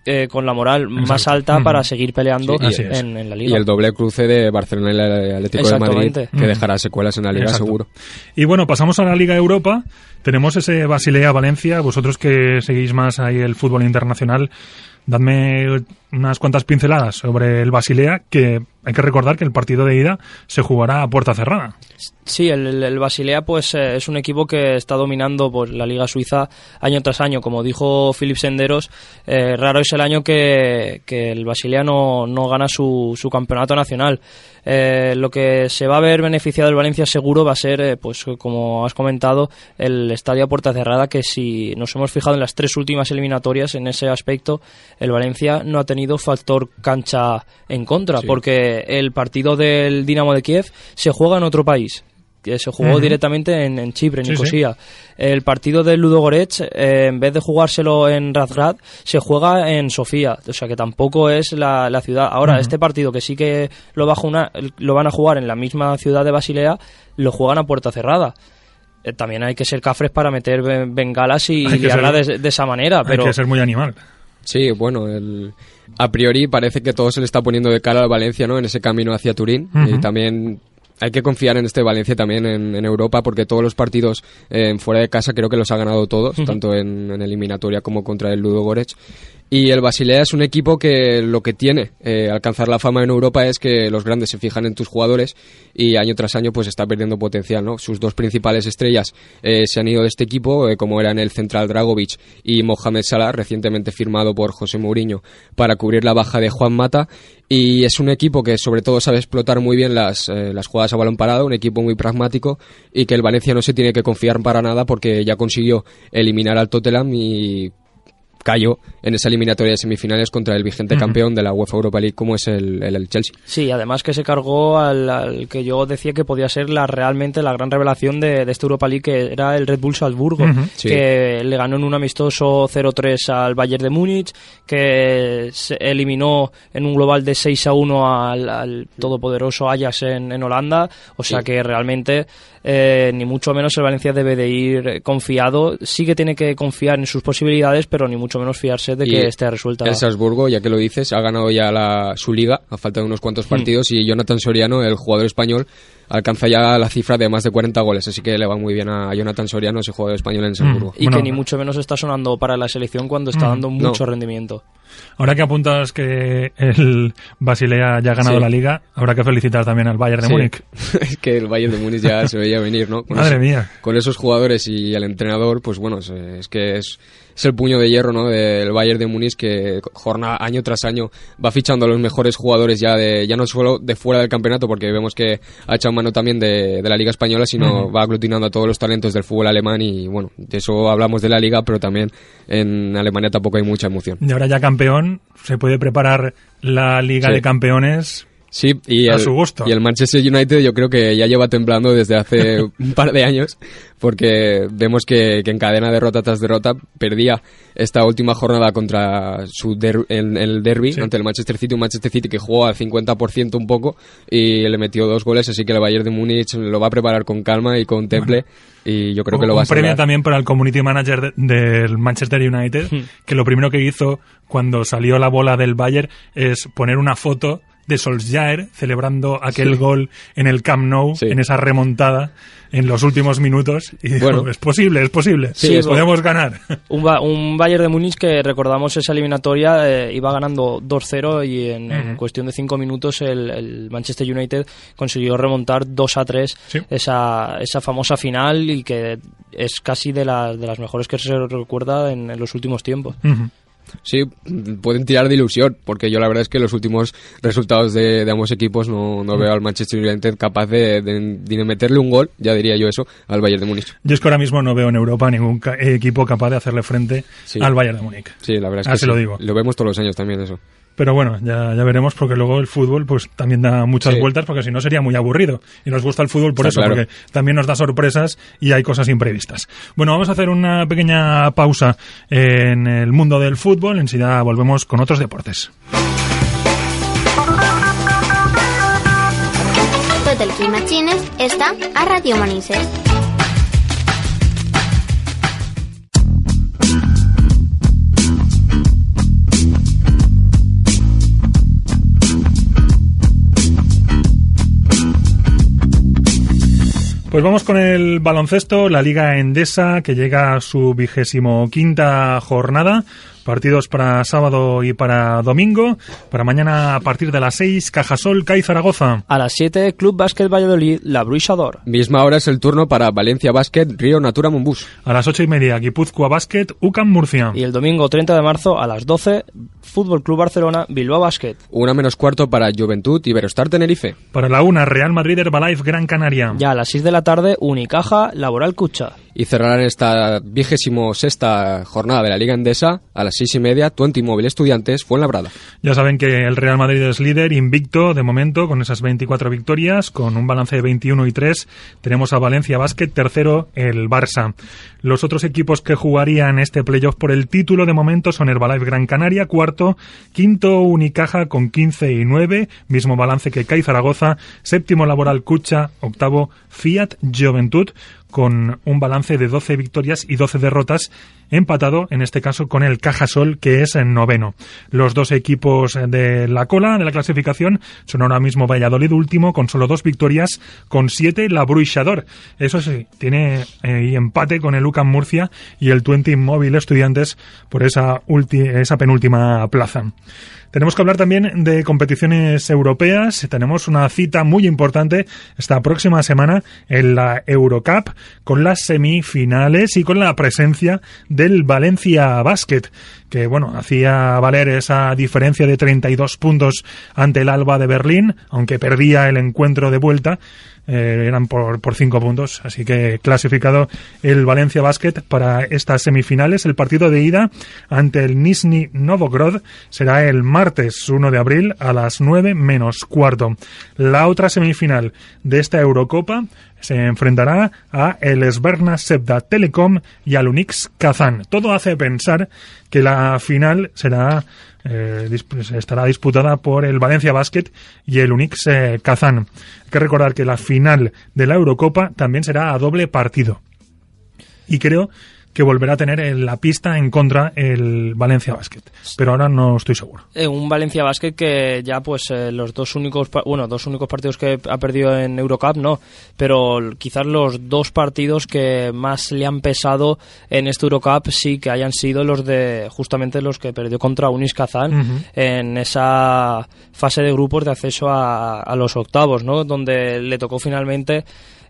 eh, con la moral más alta para seguir peleando Sí, en, en la Y liga el doble cruce de Barcelona y el Atlético de Madrid, que dejará secuelas en la liga Exacto. seguro. Y bueno, pasamos a la Liga Europa. Tenemos ese Basilea-Valencia. Vosotros que seguís más ahí el fútbol internacional, dadme unas cuantas pinceladas sobre el Basilea, que hay que recordar que el partido de ida se jugará a puerta cerrada. Sí, el, Basilea pues eh, es un equipo que está dominando pues, la Liga Suiza año tras año. Como dijo Philip Senderos, eh, raro es el año que, que el Basilea no, no gana su, su campeonato nacional. Eh, lo que se va a ver beneficiado el Valencia seguro va a ser, eh, pues como has comentado, el estadio a puerta cerrada, que si nos hemos fijado en las tres últimas eliminatorias en ese aspecto, el Valencia no ha tenido factor cancha en contra, Sí. porque el partido del Dinamo de Kiev se juega en otro país que se jugó directamente en, en Chipre, en Sí, sí. Nicosia. El partido del Ludo Goretz, eh, en vez de jugárselo en Razgrad, se juega en Sofía, o sea que tampoco es la, la ciudad. Ahora, este partido que sí que lo, va a jugar- lo van a jugar en la misma ciudad de Basilea, lo juegan a puerta cerrada. Eh, también hay que ser cafres para meter ben- bengalas y liarla ser- de, de esa manera, pero Hay que ser muy animal. Sí, bueno, el, a priori parece que todo se le está poniendo de cara al Valencia, ¿no? En ese camino hacia Turín. Y también hay que confiar en este Valencia también en, Europa porque todos los partidos eh, fuera de casa creo que los ha ganado todos, tanto en, en, eliminatoria como contra el Ludo Goretz. Y el Basilea es un equipo que lo que tiene eh, alcanzar la fama en Europa es que los grandes se fijan en tus jugadores y año tras año pues está perdiendo potencial. ¿no? Sus dos principales estrellas eh, se han ido de este equipo, eh, como eran el central Dragovic y Mohamed Salah, recientemente firmado por José Mourinho para cubrir la baja de Juan Mata. Y es un equipo que sobre todo sabe explotar muy bien las, las jugadas a balón parado, un equipo muy pragmático y que el Valencia no se tiene que confiar para nada porque ya consiguió eliminar al Tottenham y cayó en esa eliminatoria de semifinales contra el vigente campeón de la UEFA Europa League como es el, el, Chelsea. Sí, además que se cargó al, que yo decía que podía ser la realmente la gran revelación de, de esta Europa League que era el Red Bull Salzburgo, que le ganó en un amistoso 0-3 al Bayern de Múnich, que se eliminó en un global de 6 1 al, al todopoderoso Ajax en, en Holanda, o sea que realmente eh, ni mucho menos el Valencia debe de ir confiado. Sí que tiene que confiar en sus posibilidades, pero ni mucho menos fiarse de que esté resuelta. El Salzburgo, ya que lo dices, ha ganado ya la, su liga a falta de unos cuantos hmm. partidos y Jonathan Soriano, el jugador español, alcanza ya la cifra de más de 40 goles, así que le va muy bien a Jonathan Soriano, ese jugador español en Salzburgo. Hmm. Y que ni mucho menos está sonando para la selección cuando está hmm. dando mucho rendimiento. Ahora que apuntas que el Basilea ya ha ganado la liga, habrá que felicitar también al Bayern de Múnich. es que el Bayern de Múnich ya se veía venir, ¿no? Madre mía. Con esos jugadores y el entrenador, pues bueno, es que es es el puño de hierro ¿no? del Bayern de Múnich que jornada año tras año va fichando a los mejores jugadores ya de ya no solo de fuera del campeonato porque vemos que ha echado mano también de, la liga española sino va aglutinando a todos los talentos del fútbol alemán y bueno de eso hablamos de la liga pero también en Alemania tampoco hay mucha emoción. Y ahora ya campeón se puede preparar la liga de campeones Sí, y el, y el Manchester United yo creo que ya lleva temblando desde hace un par de años, porque vemos que, que encadena derrota tras derrota, perdía esta última jornada contra su en, el derby ante el Manchester City, un Manchester City que jugó al 50% un poco y le metió dos goles, así que el Bayern de Múnich lo va a preparar con calma y con temple. y yo creo que lo va a Un premio también para el community manager del Manchester United, hmm. que lo primero que hizo cuando salió la bola del Bayern es poner una foto de Solskjaer celebrando aquel gol en el Camp Nou, en esa remontada en los últimos minutos. Y bueno, es posible, es posible. Sí, podemos ganar. Un, un, Bayern de Múnich que recordamos esa eliminatoria eh, iba ganando 2-0 y en, cuestión de 5 minutos el, Manchester United consiguió remontar 2-3 esa, esa famosa final y que es casi de, de las mejores que se recuerda en, los últimos tiempos. Sí, pueden tirar de ilusión, porque yo la verdad es que los últimos resultados de, ambos equipos no, no, veo al Manchester United capaz de, de, meterle un gol, ya diría yo eso, al Bayern de Múnich. Yo es que ahora mismo no veo en Europa ningún equipo capaz de hacerle frente al Bayern de Múnich. Sí, la verdad es que lo digo. Lo vemos todos los años también eso. Pero bueno, ya, ya veremos porque luego el fútbol pues también da muchas vueltas porque si no sería muy aburrido. Y nos gusta el fútbol por eso, porque también nos da sorpresas y hay cosas imprevistas. Bueno, vamos a hacer una pequeña pausa en el mundo del fútbol. Enseguida volvemos con otros deportes. Total está a Radio Manises. Pues vamos con el baloncesto, la Liga Endesa, que llega a su vigésimo quinta jornada. Partidos para sábado y para domingo. Para mañana a partir de las 6, Cajasol, CAI Zaragoza. A las 7, Club Básquet Valladolid, La Bruixador. Misma hora es el turno para Valencia Básquet, Río Natura Monbus. A las 8 y media, Guipúzcoa Básquet, UCAM Murcia. Y el domingo 30 de marzo a las 12, Fútbol Club Barcelona, Bilbao Básquet. Una menos cuarto para Juventud, Iberostar Tenerife. Para la 1, Real Madrid Herbalife, Gran Canaria. Ya a las 6 de la tarde, Unicaja, Laboral Cucha y cerrarán esta vigésimo sexta jornada de la Liga Endesa a las seis y media, Twenty Móvil Estudiantes, fue en Labrada. Ya saben que el Real Madrid es líder, invicto de momento, con esas 24 victorias, con un balance de 21 y 3. Tenemos a Valencia Basket, tercero el Barça. Los otros equipos que jugarían este playoff por el título de momento son Herbalife Gran Canaria, cuarto, quinto Unicaja con 15 y 9, mismo balance que CAI Zaragoza, séptimo Laboral Cucha, octavo Fiat Juventud con un balance de 12 victorias y 12 derrotas empatado en este caso con el Cajasol que es en noveno. Los dos equipos de la cola de la clasificación son ahora mismo Valladolid último con solo dos victorias, con siete la Bruixador. Eso sí, tiene eh, empate con el UCAM Murcia y el Twenty Móvil Estudiantes por esa, esa penúltima plaza. Tenemos que hablar también de competiciones europeas. Tenemos una cita muy importante esta próxima semana en la Eurocup con las semifinales y con la presencia del Valencia Basket, que bueno, hacía valer esa diferencia de 32 puntos ante el Alba de Berlín, aunque perdía el encuentro de vuelta eh, eran por, por cinco puntos. Así que clasificado el Valencia Basket para estas semifinales. El partido de ida ante el Nizhny Novgorod será el martes 1 de abril a las 9 menos cuarto. La otra semifinal de esta Eurocopa se enfrentará a el Sberna Sebda Telecom y al Unix Kazan. Todo hace pensar que la final será eh, estará disputada por el Valencia Basket y el Unix eh, Kazán. Hay que recordar que la final de la Eurocopa también será a doble partido. Y creo que volverá a tener en la pista en contra el Valencia Basket. Pero ahora no estoy seguro. Eh, un Valencia Basket que ya pues eh, los dos únicos bueno, dos únicos partidos que ha perdido en Eurocup no, pero quizás los dos partidos que más le han pesado en este Eurocup sí que hayan sido los de justamente los que perdió contra Unis Kazán en esa fase de grupos de acceso a, a los octavos, ¿no? Donde le tocó finalmente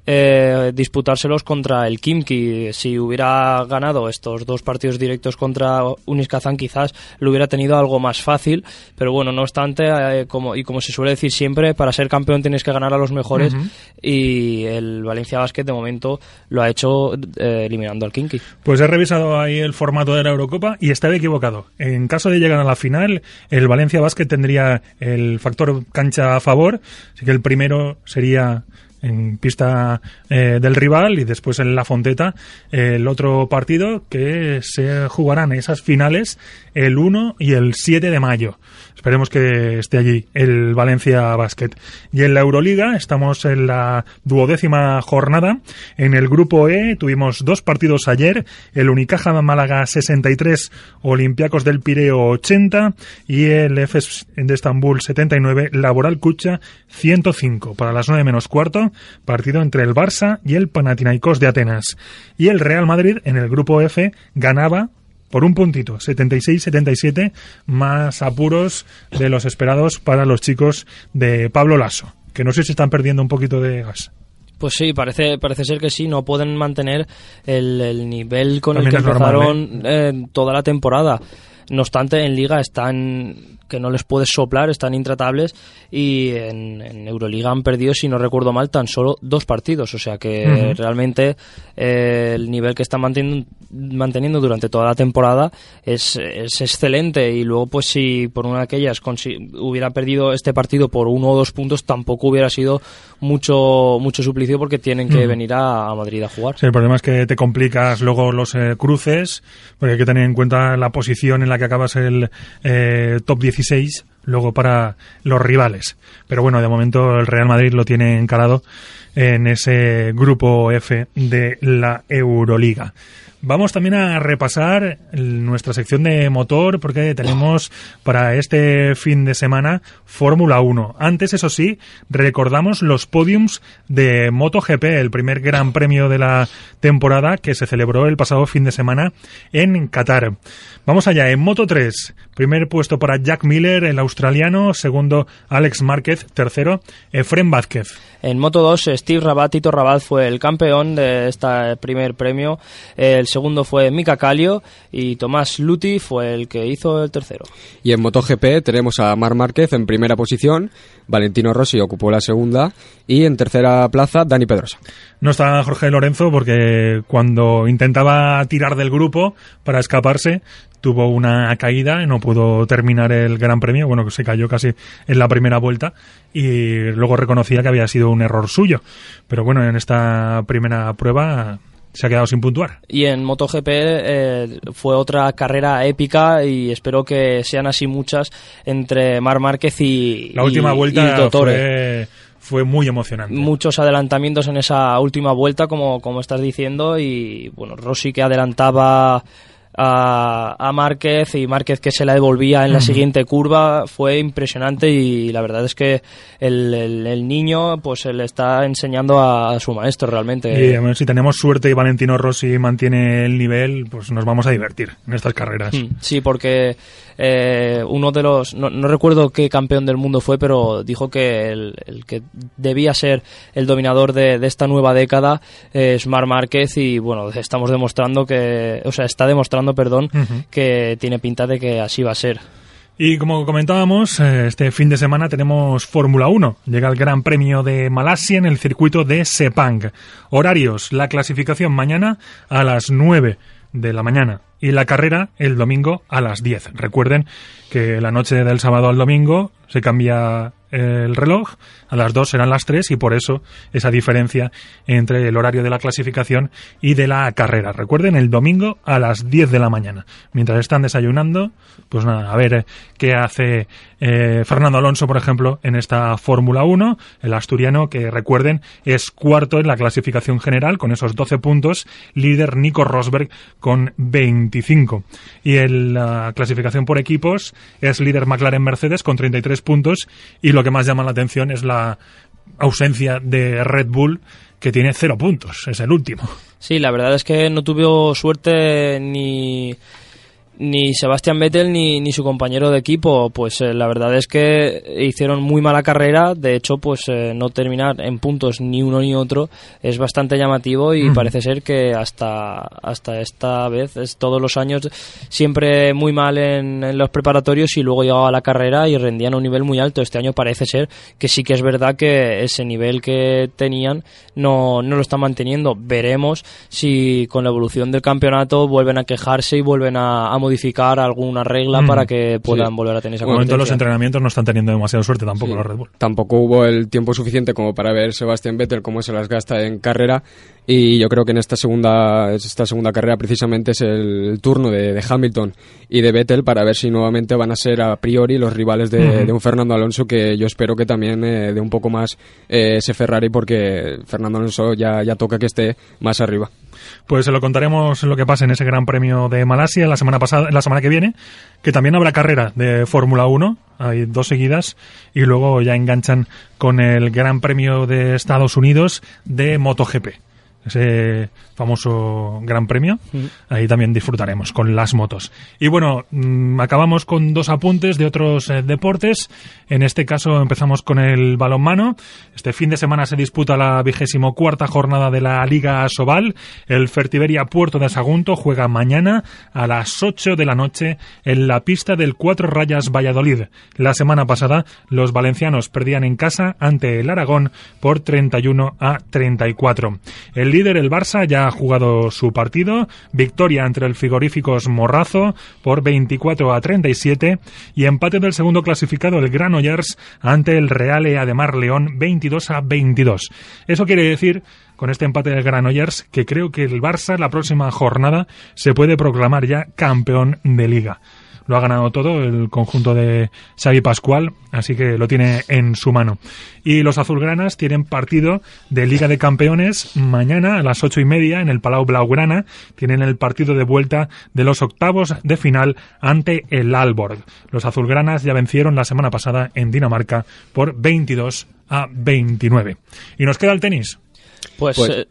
eh, disputárselos contra el Kimki. Si hubiera ganado estos dos partidos directos contra Unis Kazan, quizás lo hubiera tenido algo más fácil, pero bueno, no obstante, eh, como, y como se suele decir siempre, para ser campeón tienes que ganar a los mejores y el Valencia Basket de momento lo ha hecho eh, eliminando al Kimki. Pues he revisado ahí el formato de la Eurocopa y estaba equivocado. En caso de llegar a la final, el Valencia Basket tendría el factor cancha a favor, así que el primero sería en pista eh, del rival y después en la Fonteta el otro partido que se jugarán esas finales el 1 y el 7 de mayo. Esperemos que esté allí el Valencia Basket. Y en la Euroliga estamos en la duodécima jornada. En el grupo E tuvimos dos partidos ayer. El Unicaja Málaga 63, Olympiacos del Pireo 80 y el EFES de Estambul 79, Laboral Cucha 105. Para las 9 menos cuarto, partido entre el Barça y el Panathinaikos de Atenas. Y el Real Madrid en el grupo F ganaba por un puntito, 76-77, más apuros de los esperados para los chicos de Pablo Lasso, que no sé si están perdiendo un poquito de gas. Pues sí, parece, parece ser que sí, no pueden mantener el, nivel con el que empezaron ¿eh? toda la temporada. No obstante, en Liga están que no les puedes soplar, están intratables y en, Euroliga han perdido, si no recuerdo mal, tan solo dos partidos. O sea que realmente eh, el nivel que están manteniendo, manteniendo durante toda la temporada es, es, excelente. Y luego, pues si por una de aquellas hubiera perdido este partido por uno o dos puntos, tampoco hubiera sido mucho, mucho suplicio porque tienen que venir a, Madrid a jugar. Sí, el problema es que te complicas luego los eh, cruces, porque hay que tener en cuenta la posición en la que acabas el eh, top 10 16 luego para los rivales. Pero bueno, de momento el Real Madrid lo tiene encarado en ese grupo F de la Euroliga. Vamos también a repasar nuestra sección de motor porque tenemos para este fin de semana Fórmula 1. Antes, eso sí, recordamos los podiums de MotoGP, el primer gran premio de la temporada que se celebró el pasado fin de semana en Qatar. Vamos allá, en Moto 3, primer puesto para Jack Miller, el australiano, segundo Alex Márquez, tercero Efren Vázquez. En Moto 2, Steve Rabat, Tito Rabat fue el campeón de este primer premio. El segundo fue Mika Kallio y Tomás Luti fue el que hizo el tercero. Y en MotoGP tenemos a Mar Márquez en primera posición, Valentino Rossi ocupó la segunda y en tercera plaza Dani Pedrosa. No está Jorge Lorenzo porque cuando intentaba tirar del grupo para escaparse tuvo una caída y no pudo terminar el Gran Premio, bueno, que se cayó casi en la primera vuelta y luego reconocía que había sido un error suyo. Pero bueno, en esta primera prueba se ha quedado sin puntuar. Y en MotoGP eh, fue otra carrera épica y espero que sean así muchas entre Mar Márquez y La última vuelta fue, fue, muy emocionante. Muchos adelantamientos en esa última vuelta, como, como estás diciendo, y bueno, Rossi que adelantaba a, a Márquez y Márquez que se la devolvía en la siguiente curva fue impresionante y la verdad es que el, el- el niño pues se le está enseñando a, a su maestro realmente. Y bueno, si tenemos suerte y Valentino Rossi mantiene el nivel, pues nos vamos a divertir en estas carreras. Mm, Sí, porque eh, uno de los, no, no recuerdo qué campeón del mundo fue, pero dijo que el, el que debía ser el dominador de, de esta nueva década es Mar Márquez y bueno, estamos demostrando que, o sea, está demostrando, perdón, que tiene pinta de que así va a ser. Y como comentábamos, eh, este fin de semana tenemos Fórmula 1. Llega el Gran Premio de Malasia en el circuito de Sepang. Horarios, la clasificación mañana a las 9 de la mañana y la carrera el domingo a las 10. Recuerden que la noche del sábado al domingo se cambia el reloj, a las 2 serán las 3 y por eso esa diferencia entre el horario de la clasificación y de la carrera. Recuerden, el domingo a las 10 de la mañana. Mientras están desayunando, pues nada, a ver eh, qué hace eh, Fernando Alonso, por ejemplo, en esta Fórmula 1, el asturiano que recuerden es cuarto en la clasificación general con esos 12 puntos, líder Nico Rosberg con 25. Y en la clasificación por equipos es líder McLaren Mercedes con 33 puntos y lo que más llama la atención es la ausencia de Red Bull que tiene cero puntos, es el último. Sí, la verdad es que no tuvo suerte ni ni Sebastián Vettel ni, ni su compañero de equipo, pues eh, la verdad es que hicieron muy mala carrera, de hecho pues eh, no terminar en puntos ni uno ni otro es bastante llamativo y parece ser que hasta, hasta esta vez, es todos los años siempre muy mal en, en los preparatorios y luego llegaba a la carrera y rendían a un nivel muy alto. Este año parece ser que sí que es verdad que ese nivel que tenían no, no lo están manteniendo. Veremos si con la evolución del campeonato vuelven a quejarse y vuelven a, a modificar alguna regla Mm. para que puedan Sí. volver a tener esa De momento los entrenamientos no están teniendo demasiada suerte tampoco Sí. los Red Bull. Tampoco hubo el tiempo suficiente como para ver Sebastián Vettel cómo se las gasta en carrera y yo creo que en esta segunda esta segunda carrera precisamente es el turno de, de Hamilton y de Vettel para ver si nuevamente van a ser a priori los rivales de, de un Fernando Alonso que yo espero que también eh, dé un poco más eh, ese Ferrari porque Fernando Alonso ya, ya toca que esté más arriba. Pues se lo contaremos lo que pasa en ese Gran Premio de Malasia la semana pasada, la semana que viene, que también habrá carrera de Fórmula 1, hay dos seguidas y luego ya enganchan con el Gran Premio de Estados Unidos de MotoGP. Ese famoso Gran Premio, ahí también disfrutaremos con las motos. Y bueno, mm, acabamos con dos apuntes de otros eh, deportes. En este caso empezamos con el balonmano. Este fin de semana se disputa la vigésimo cuarta jornada de la Liga Sobal. El Fertiberia Puerto de Sagunto juega mañana a las 8 de la noche en la pista del Cuatro Rayas Valladolid. La semana pasada los valencianos perdían en casa ante el Aragón por 31 a 34. El líder, el Barça, ya ha jugado su partido. Victoria entre el Frigoríficos Morrazo por 24 a 37 y empate del segundo clasificado, el Granollers, ante el Real Ademar León 22 a 22. Eso quiere decir con este empate del Granollers que creo que el Barça la próxima jornada se puede proclamar ya campeón de liga. Lo ha ganado todo el conjunto de Xavi Pascual, así que lo tiene en su mano. Y los azulgranas tienen partido de Liga de Campeones mañana a las ocho y media en el Palau Blaugrana. Tienen el partido de vuelta de los octavos de final ante el Alborg. Los azulgranas ya vencieron la semana pasada en Dinamarca por 22 a 29. Y nos queda el tenis. Pues, Pues, eh,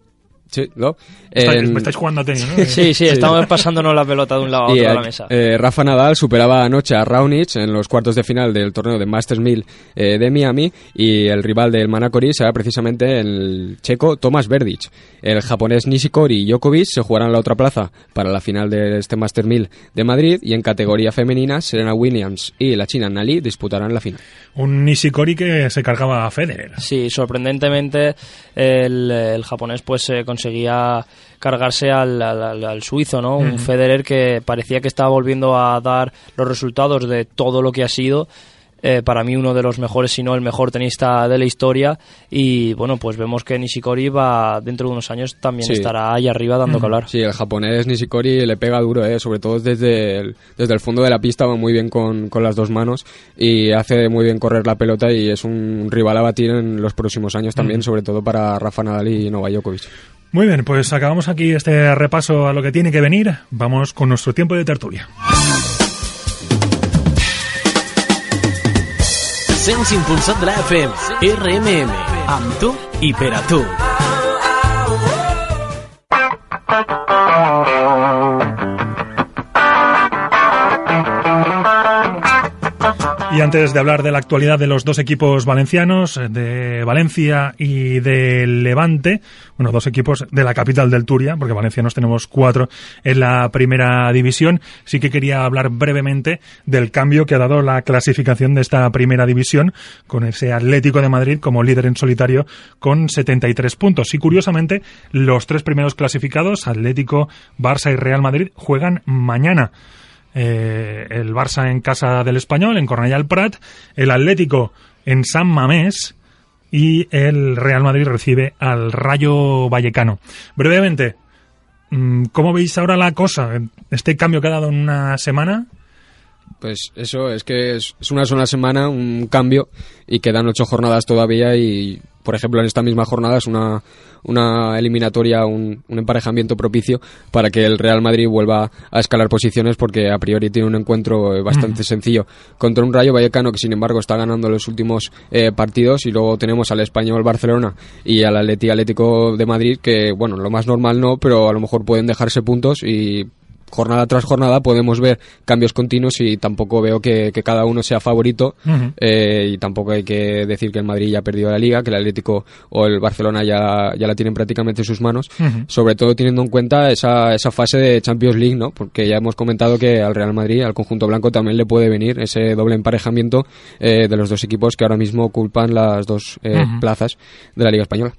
Sí, ¿no? Estáis- En- me estáis jugando a tenis, ¿no? sí, sí, estamos pasándonos la pelota de un lado a otro de la mesa. eh, Rafa Nadal superaba anoche a Raonic en los cuartos de final del torneo de Masters 1000 eh, de Miami y el rival del Manacori será precisamente el checo Tomas Verdic. El japonés Nishikori y Djokovic se jugarán la otra plaza para la final de este Masters 1000 de Madrid y en categoría femenina Serena Williams y la china Nali disputarán la final. Un Nishikori que se cargaba a Federer. Sí, sorprendentemente el, el japonés pues eh, conseguía cargarse al, al- al- suizo, ¿no? Un Ujú. Federer que parecía que estaba volviendo a dar los resultados de todo lo que ha sido. eh, para mí uno de los mejores, si no el mejor tenista de la historia. Y bueno, pues vemos que Nishikori va dentro de unos años también Sí. estará ahí arriba dando que hablar. Sí, el japonés Nishikori le pega duro, ¿eh? sobre todo desde el, desde el fondo de la pista, va muy bien con, con las dos manos y hace muy bien correr la pelota y es un rival a batir en los próximos años también, Mm. sobre todo para Rafa Nadal y Novak Djokovic. Muy bien, pues acabamos aquí este repaso a lo que tiene que venir. Vamos con nuestro tiempo de tertulia. La FM, RMM. Antes de hablar de la actualidad de los dos equipos valencianos, de Valencia y de Levante, bueno, dos equipos de la capital del Turia, porque valencianos tenemos cuatro en la primera división, sí que quería hablar brevemente del cambio que ha dado la clasificación de esta primera división, con ese Atlético de Madrid como líder en solitario con 73 puntos. Y curiosamente, los tres primeros clasificados, Atlético, Barça y Real Madrid, juegan mañana eh, el Barça en casa del Español, en Cornellà del Prat, el Atlético en San Mamés y el Real Madrid recibe al Rayo Vallecano. Brevemente, mm, ¿cómo veis ahora la cosa? Este cambio que ha dado en una semana. Pues eso, es que es una sola semana, un cambio, y quedan ocho jornadas todavía y por ejemplo, en esta misma jornada es una, una eliminatoria, un, un, emparejamiento propicio para que el Real Madrid vuelva a escalar posiciones porque a priori tiene un encuentro bastante mm. sencillo contra un Rayo Vallecano que sin embargo está ganando los últimos eh, partidos y luego tenemos al Español Barcelona y al Atleti Atlético de Madrid que, bueno, lo más normal no, pero a lo mejor pueden dejarse puntos y jornada tras jornada podemos ver cambios continuos y tampoco veo que, que cada uno sea favorito uh -huh. eh, y tampoco hay que decir que el Madrid ya ha perdido la liga, que el Atlético o el Barcelona ya, ya la tienen prácticamente en sus manos, uh -huh. sobre todo teniendo en cuenta esa, esa fase de Champions League, ¿no? porque ya hemos comentado que al Real Madrid, al conjunto blanco también le puede venir ese doble emparejamiento eh, de los dos equipos que ahora mismo ocupan las dos eh, uh -huh. plazas de la Liga Española.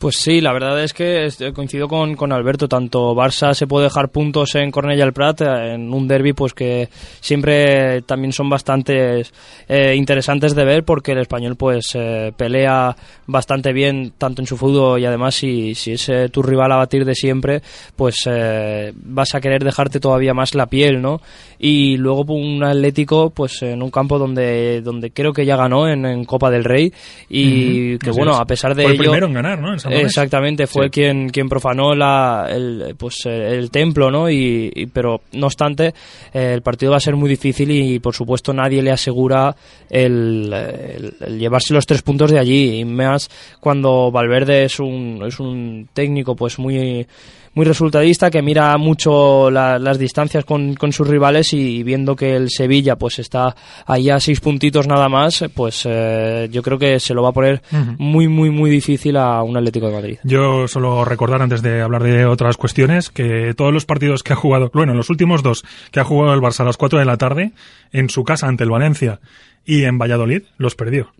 Pues sí, la verdad es que coincido con, con Alberto. Tanto Barça se puede dejar puntos en Cornellà el Prat, eh, en un derby pues que siempre también son bastante eh, interesantes de ver porque el español pues eh, pelea bastante bien tanto en su fútbol y además si, si es eh, tu rival a batir de siempre pues eh, vas a querer dejarte todavía más la piel, ¿no? Y luego un Atlético pues en un campo donde, donde creo que ya ganó en, en Copa del Rey y uh -huh. que bueno, a pesar de fue ello... el primero en ganar, ¿no? En Exactamente, fue sí. quien, quien profanó la, el, pues, el templo, ¿no? Y, y pero no obstante, eh, el partido va a ser muy difícil y por supuesto nadie le asegura el, el, el, llevarse los tres puntos de allí. Y más cuando Valverde es un, es un técnico pues muy muy resultadista que mira mucho la, las distancias con, con, sus rivales y viendo que el Sevilla pues está ahí a seis puntitos nada más pues eh, yo creo que se lo va a poner uh -huh. muy muy muy difícil a un Atlético de Madrid yo solo recordar antes de hablar de otras cuestiones que todos los partidos que ha jugado bueno los últimos dos que ha jugado el Barça a las 4 de la tarde en su casa ante el Valencia y en Valladolid los perdió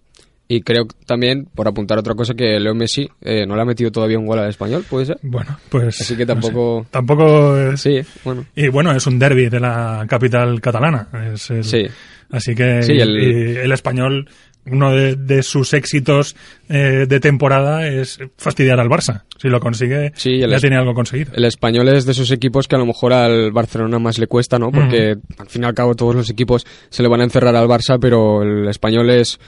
y creo también, por apuntar otra cosa, que Leo Messi eh, no le ha metido todavía un gol al español, ¿puede ser? Bueno, pues... Así que tampoco... No sé. Tampoco... Es... Sí, bueno. Y bueno, es un derby de la capital catalana. Es el... Sí. Así que sí, el... Y el español uno de, de sus éxitos eh, de temporada es fastidiar al Barça. Si lo consigue, sí, ya tiene algo conseguido. El español es de esos equipos que a lo mejor al Barcelona más le cuesta, ¿no? Porque al fin y al cabo todos los equipos se le van a encerrar al Barça, pero el español es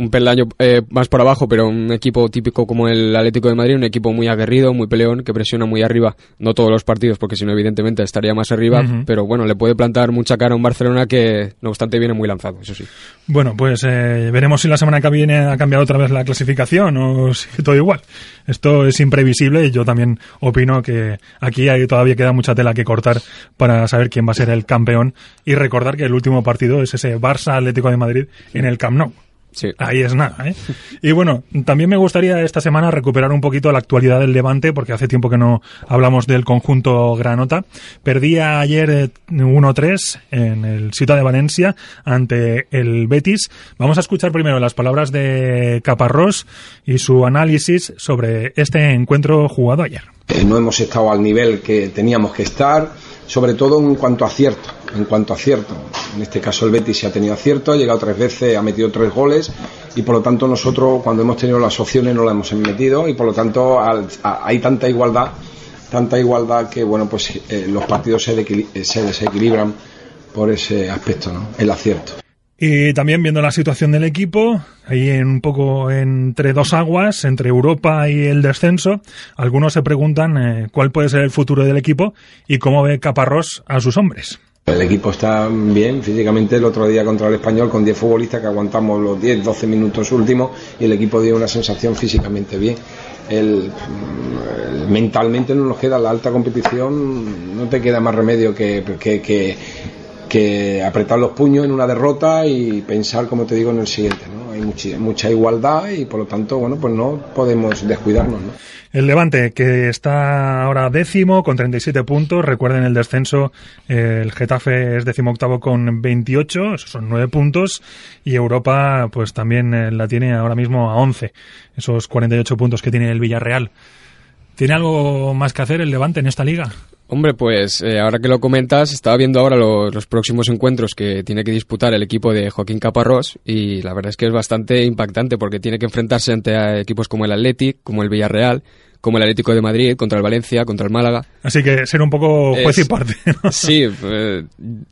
un peldaño eh, más por abajo, pero un equipo típico como el Atlético de Madrid, un equipo muy aguerrido, muy peleón, que presiona muy arriba, no todos los partidos, porque si no, evidentemente estaría más arriba, uh -huh. pero bueno, le puede plantar mucha cara a un Barcelona que, no obstante, viene muy lanzado, eso sí. Bueno, pues eh, veremos si la semana que viene ha cambiado otra vez la clasificación o si todo igual. Esto es imprevisible y yo también opino que aquí hay, todavía queda mucha tela que cortar para saber quién va a ser el campeón y recordar que el último partido es ese Barça Atlético de Madrid en el Camp Nou. Sí. Ahí es nada, ¿eh? Y bueno, también me gustaría esta semana recuperar un poquito la actualidad del Levante, porque hace tiempo que no hablamos del conjunto Granota. Perdía ayer 1-3 en el Ciudad de Valencia ante el Betis. Vamos a escuchar primero las palabras de Caparrós y su análisis sobre este encuentro jugado ayer. Eh, no hemos estado al nivel que teníamos que estar, sobre todo en cuanto a acierto en cuanto a acierto. En este caso el Betis se ha tenido acierto, ha llegado tres veces, ha metido tres goles y por lo tanto nosotros cuando hemos tenido las opciones no las hemos metido y por lo tanto hay tanta igualdad, tanta igualdad que bueno pues eh, los partidos se, se, desequilibran por ese aspecto, ¿no? el acierto. Y también viendo la situación del equipo, ahí en un poco entre dos aguas, entre Europa y el descenso, algunos se preguntan eh, cuál puede ser el futuro del equipo y cómo ve Caparrós a sus hombres. El equipo está bien físicamente el otro día contra el español con 10 futbolistas que aguantamos los 10, 12 minutos últimos y el equipo dio una sensación físicamente bien. El, mentalmente no nos queda la alta competición, no te queda más remedio que, que, que que apretar los puños en una derrota y pensar, como te digo, en el siguiente. ¿no? Hay mucha, mucha igualdad y por lo tanto, bueno, pues no podemos descuidarnos. ¿no? El Levante, que está ahora décimo con 37 puntos. Recuerden el descenso, el Getafe es décimo octavo con 28, esos son 9 puntos. Y Europa, pues también eh, la tiene ahora mismo a 11, esos 48 puntos que tiene el Villarreal. ¿Tiene algo más que hacer el Levante en esta liga? Hombre, pues eh, ahora que lo comentas, estaba viendo ahora los, próximos encuentros que tiene que disputar el equipo de Joaquín Caparrós y la verdad es que es bastante impactante porque tiene que enfrentarse ante equipos como el Athletic, como el Villarreal, como el Atlético de Madrid, contra el Valencia, contra el Málaga. Así que ser un poco juez y parte. Sí, eh,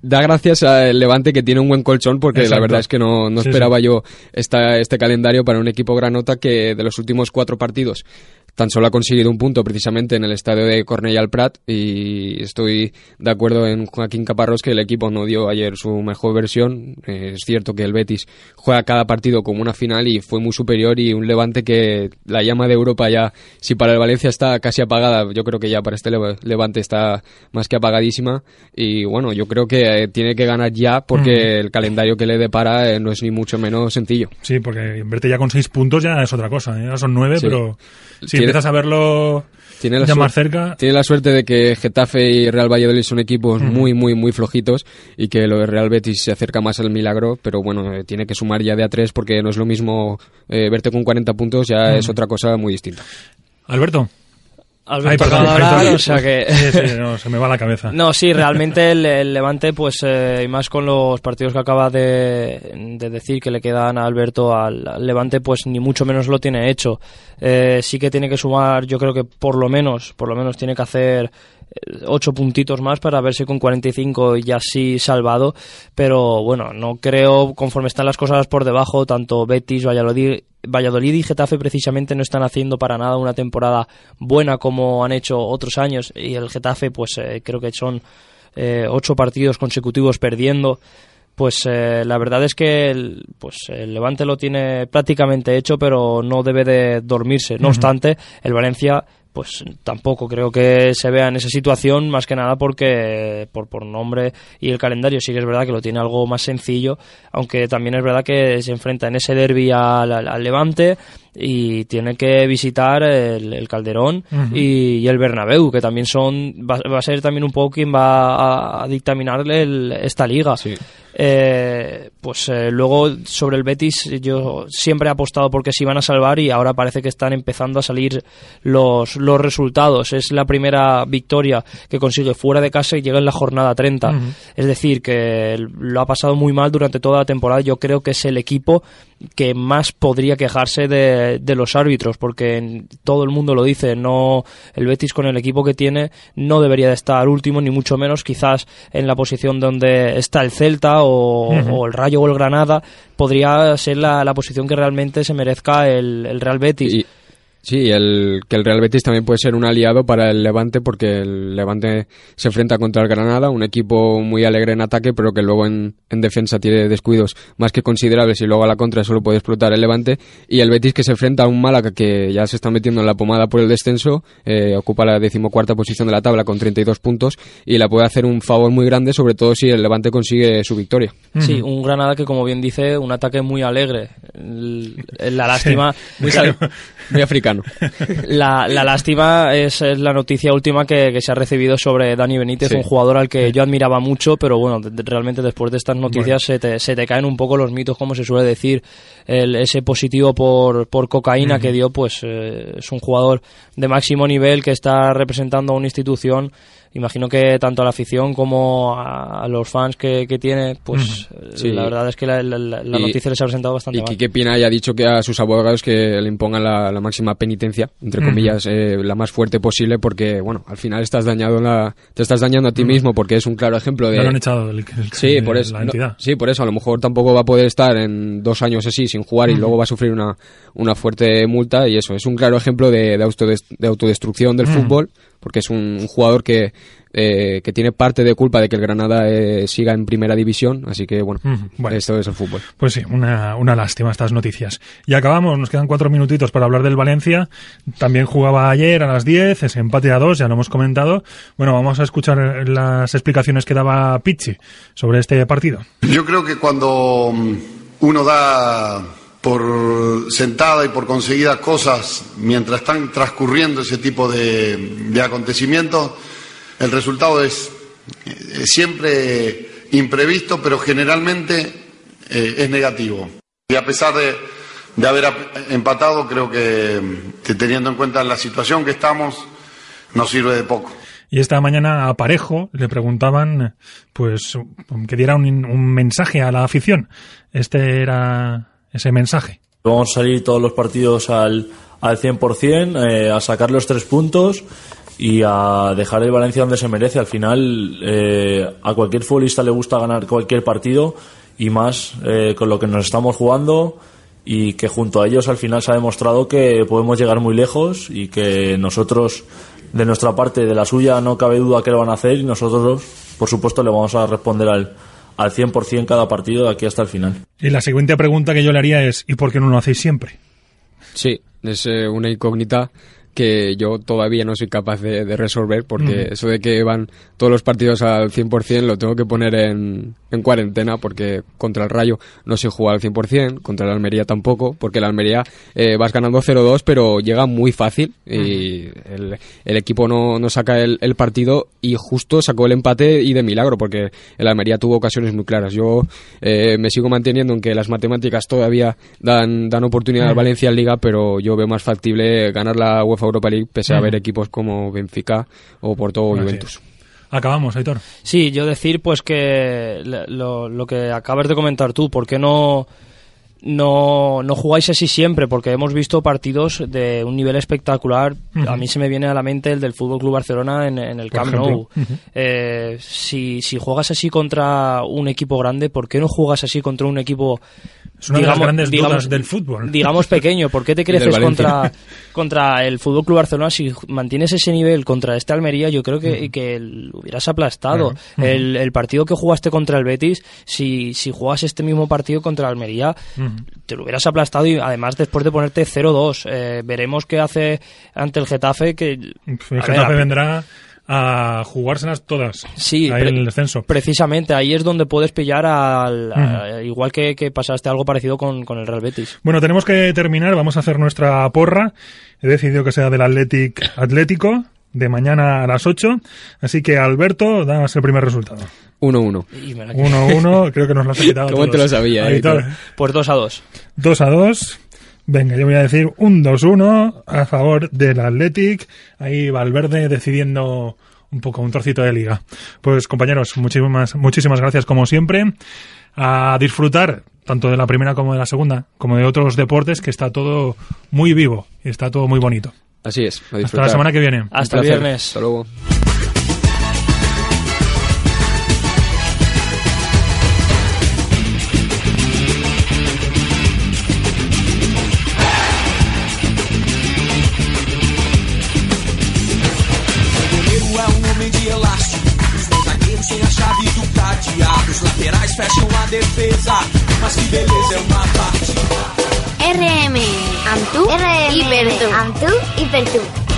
da gracias al Levante que tiene un buen colchón porque la verdad es que no, esperaba yo esta, este calendario para un equipo granota que de los últimos cuatro partidos tan solo ha conseguido un punto precisamente en el estadio de Cornellà al Prat y estoy de acuerdo en Joaquín Caparrós que el equipo no dio ayer su mejor versión. Eh, es cierto que el Betis juega cada partido como una final y fue muy superior y un Levante que la llama de Europa ya, si para el Valencia está casi apagada, yo creo que ya para este Levante está más que apagadísima y bueno, yo creo que eh, tiene que ganar ya porque el calendario que le depara eh, no es ni mucho menos sencillo. Sí, porque verte ya con seis puntos ya es otra cosa, ya son nueve, pero si empiezas a verlo tiene ya más cerca. Tiene la suerte de que Getafe y Real Valladolid son equipos muy, muy, muy flojitos y que lo de Real Betis se acerca más al milagro, pero bueno, eh, tiene que sumar ya de a tres porque no es lo mismo eh, verte con 40 puntos, ya es otra cosa muy distinta. Alberto. Alberto o sea que... se me va la cabeza. No, sí, realmente el, Levante, pues, eh, y más con los partidos que acaba de, decir que le quedan a Alberto al, Levante, pues ni mucho menos lo tiene hecho. Eh, sí que tiene que sumar, yo creo que por lo menos, por lo menos tiene que hacer eh, ocho puntitos más para verse con 45 y así salvado, pero bueno, no creo, conforme están las cosas por debajo, tanto Betis, Valladolid Valladolid y Getafe precisamente no están haciendo para nada una temporada buena como han hecho otros años. Y el Getafe pues eh, creo que son eh, ocho partidos consecutivos perdiendo. Pues eh, la verdad es que el, pues el Levante lo tiene prácticamente hecho pero no debe de dormirse. No obstante el Valencia pues tampoco creo que se vea en esa situación, más que nada porque por, por nombre y el calendario sí que es verdad que lo tiene algo más sencillo, aunque también es verdad que se enfrenta en ese derby al, Levante y tiene que visitar el, Calderón y, el Bernabéu, que también son va, a ser también un poco quien va a, dictaminarle esta liga. Eh, pues eh, luego sobre el Betis yo siempre he apostado porque se iban a salvar y ahora parece que están empezando a salir los, los resultados. Es la primera victoria que consigue fuera de casa y llega en la jornada 30. Es decir, que lo ha pasado muy mal durante toda la temporada. Yo creo que es el equipo que más podría quejarse de, de los árbitros porque todo el mundo lo dice. No, el Betis con el equipo que tiene no debería de estar último ni mucho menos quizás en la posición donde está el Celta o, el Rayo o el Granada, podría ser la, la posición que realmente se merezca el, el Real Betis. Sí, el, que el Real Betis también puede ser un aliado para el Levante porque el Levante se enfrenta contra el Granada, un equipo muy alegre en ataque pero que luego en, defensa tiene descuidos más que considerables y luego a la contra solo puede explotar el Levante y el Betis que se enfrenta a un Málaga que ya se está metiendo en la pomada por el descenso, eh, ocupa la decimocuarta posición de la tabla con 32 puntos y la puede hacer un favor muy grande sobre todo si el Levante consigue su victoria. Sí, un Granada que como bien dice, un ataque muy alegre. La lástima... muy, muy africano. La, lástima es, la noticia última que, se ha recibido sobre Dani Benítez, un jugador al que yo admiraba mucho, pero bueno, realmente después de estas noticias se, te, caen un poco los mitos, como se suele decir. ese positivo por, cocaína que dio, pues eh, es un jugador de máximo nivel que está representando a una institución imagino que tanto a la afición como a, los fans que, tiene, pues la verdad es que la, noticia les ha presentado bastante y mal. Y Quique Pina ya ha dicho que a sus abogados que le impongan la, máxima penitencia, entre comillas, eh, la más fuerte posible, porque, bueno, al final estás dañado la, te estás dañando a ti mismo, porque es un claro ejemplo de... han echado sí, por eso, sí, por eso, a lo mejor tampoco va a poder estar en dos años así sin jugar y luego va a sufrir una, una fuerte multa y eso, es un claro ejemplo de, de, autodestrucción del fútbol porque es un, jugador que, eh, que tiene parte de culpa de que el Granada eh, siga en primera división, así que bueno, esto es el fútbol. Pues sí, una, una lástima estas noticias. Y acabamos, nos quedan cuatro minutitos para hablar del Valencia. También jugaba ayer a las 10, ese empate a dos, ya lo hemos comentado. Bueno, vamos a escuchar las explicaciones que daba Pizzi sobre este partido. Yo creo que cuando uno da por sentada y por conseguidas cosas mientras están transcurriendo ese tipo de, acontecimientos, el resultado es eh, siempre imprevisto, pero generalmente eh, es negativo. Y a pesar de, haber empatado, creo que, teniendo en cuenta la situación que estamos, nos sirve de poco. Y esta mañana a Parejo le preguntaban pues que diera un, un mensaje a la afición. Este era ese mensaje. Vamos a salir todos los partidos al, al 100%, eh, a sacar los tres puntos y a dejar el Valencia donde se merece. Al final, eh, a cualquier futbolista le gusta ganar cualquier partido y más eh, con lo que nos estamos jugando y que junto a ellos al final se ha demostrado que podemos llegar muy lejos y que nosotros, de nuestra parte, de la suya, no cabe duda que lo van a hacer y nosotros, por supuesto, le vamos a responder al, al 100% cada partido de aquí hasta el final. Y la siguiente pregunta que yo le haría es, ¿y por qué no lo hacéis siempre? Sí, es eh, una incógnita que yo todavía no soy capaz de, resolver porque eso de que van todos los partidos al 100% lo tengo que poner en, en cuarentena porque contra el Rayo no se juega al 100%, contra el Almería tampoco, porque el Almería eh, vas ganando 0-2 pero llega muy fácil y el, el, equipo no, no saca el, el, partido y justo sacó el empate y de milagro porque el Almería tuvo ocasiones muy claras. Yo eh, me sigo manteniendo en que las matemáticas todavía dan, dan oportunidad al Valencia en Liga, pero yo veo más factible ganar la UEFA Europa League pese a ver equipos como Benfica o Porto o Juventus. Acabamos, Aitor. Sí, yo decir pues que lo, lo que acabas de comentar tú, ¿por qué no no, no jugáis así siempre, porque hemos visto partidos de un nivel espectacular. A mí se me viene a la mente el del Fútbol Club Barcelona en, el Camp Nou. Eh, si, si juegas así contra un equipo grande, ¿por qué no juegas así contra un equipo es una de las grandes dudas del fútbol. Digamos pequeño. ¿Por qué te creces contra, contra el Fútbol Club Barcelona? Si mantienes ese nivel contra este Almería, yo creo que, que lo hubieras aplastado. el, el, partido que jugaste contra el Betis, si, si jugas este mismo partido contra Almería, te lo hubieras aplastado y además después de ponerte 0-2. Eh, veremos qué hace ante el Getafe. que El Getafe vendrá a jugárselas todas. Sí, ahí en el descenso. Precisamente, ahí es donde puedes pillar al. igual que, que, pasaste algo parecido con, con, el Real Betis. Bueno, tenemos que terminar, vamos a hacer nuestra porra. He decidido que sea del Athletic Atlético, de mañana a las 8. Así que, Alberto, danos el primer resultado. 1-1. 1-1, creo que nos lo has quitado. ¿Cómo te lo sabía? Eh, pues 2 a 2. 2 a 2. Venga, yo voy a decir un 2-1 a favor del Athletic. Ahí Valverde decidiendo un poco un trocito de liga. Pues compañeros, muchísimas, muchísimas gracias como siempre. A disfrutar tanto de la primera como de la segunda, como de otros deportes, que está todo muy vivo y está todo muy bonito. Así es. Hasta la semana que viene. Hasta el viernes. Hasta luego. Defesa, mas que beleza é uma partida. RM, amb tu RM, i per tu. Amb tu i per tu.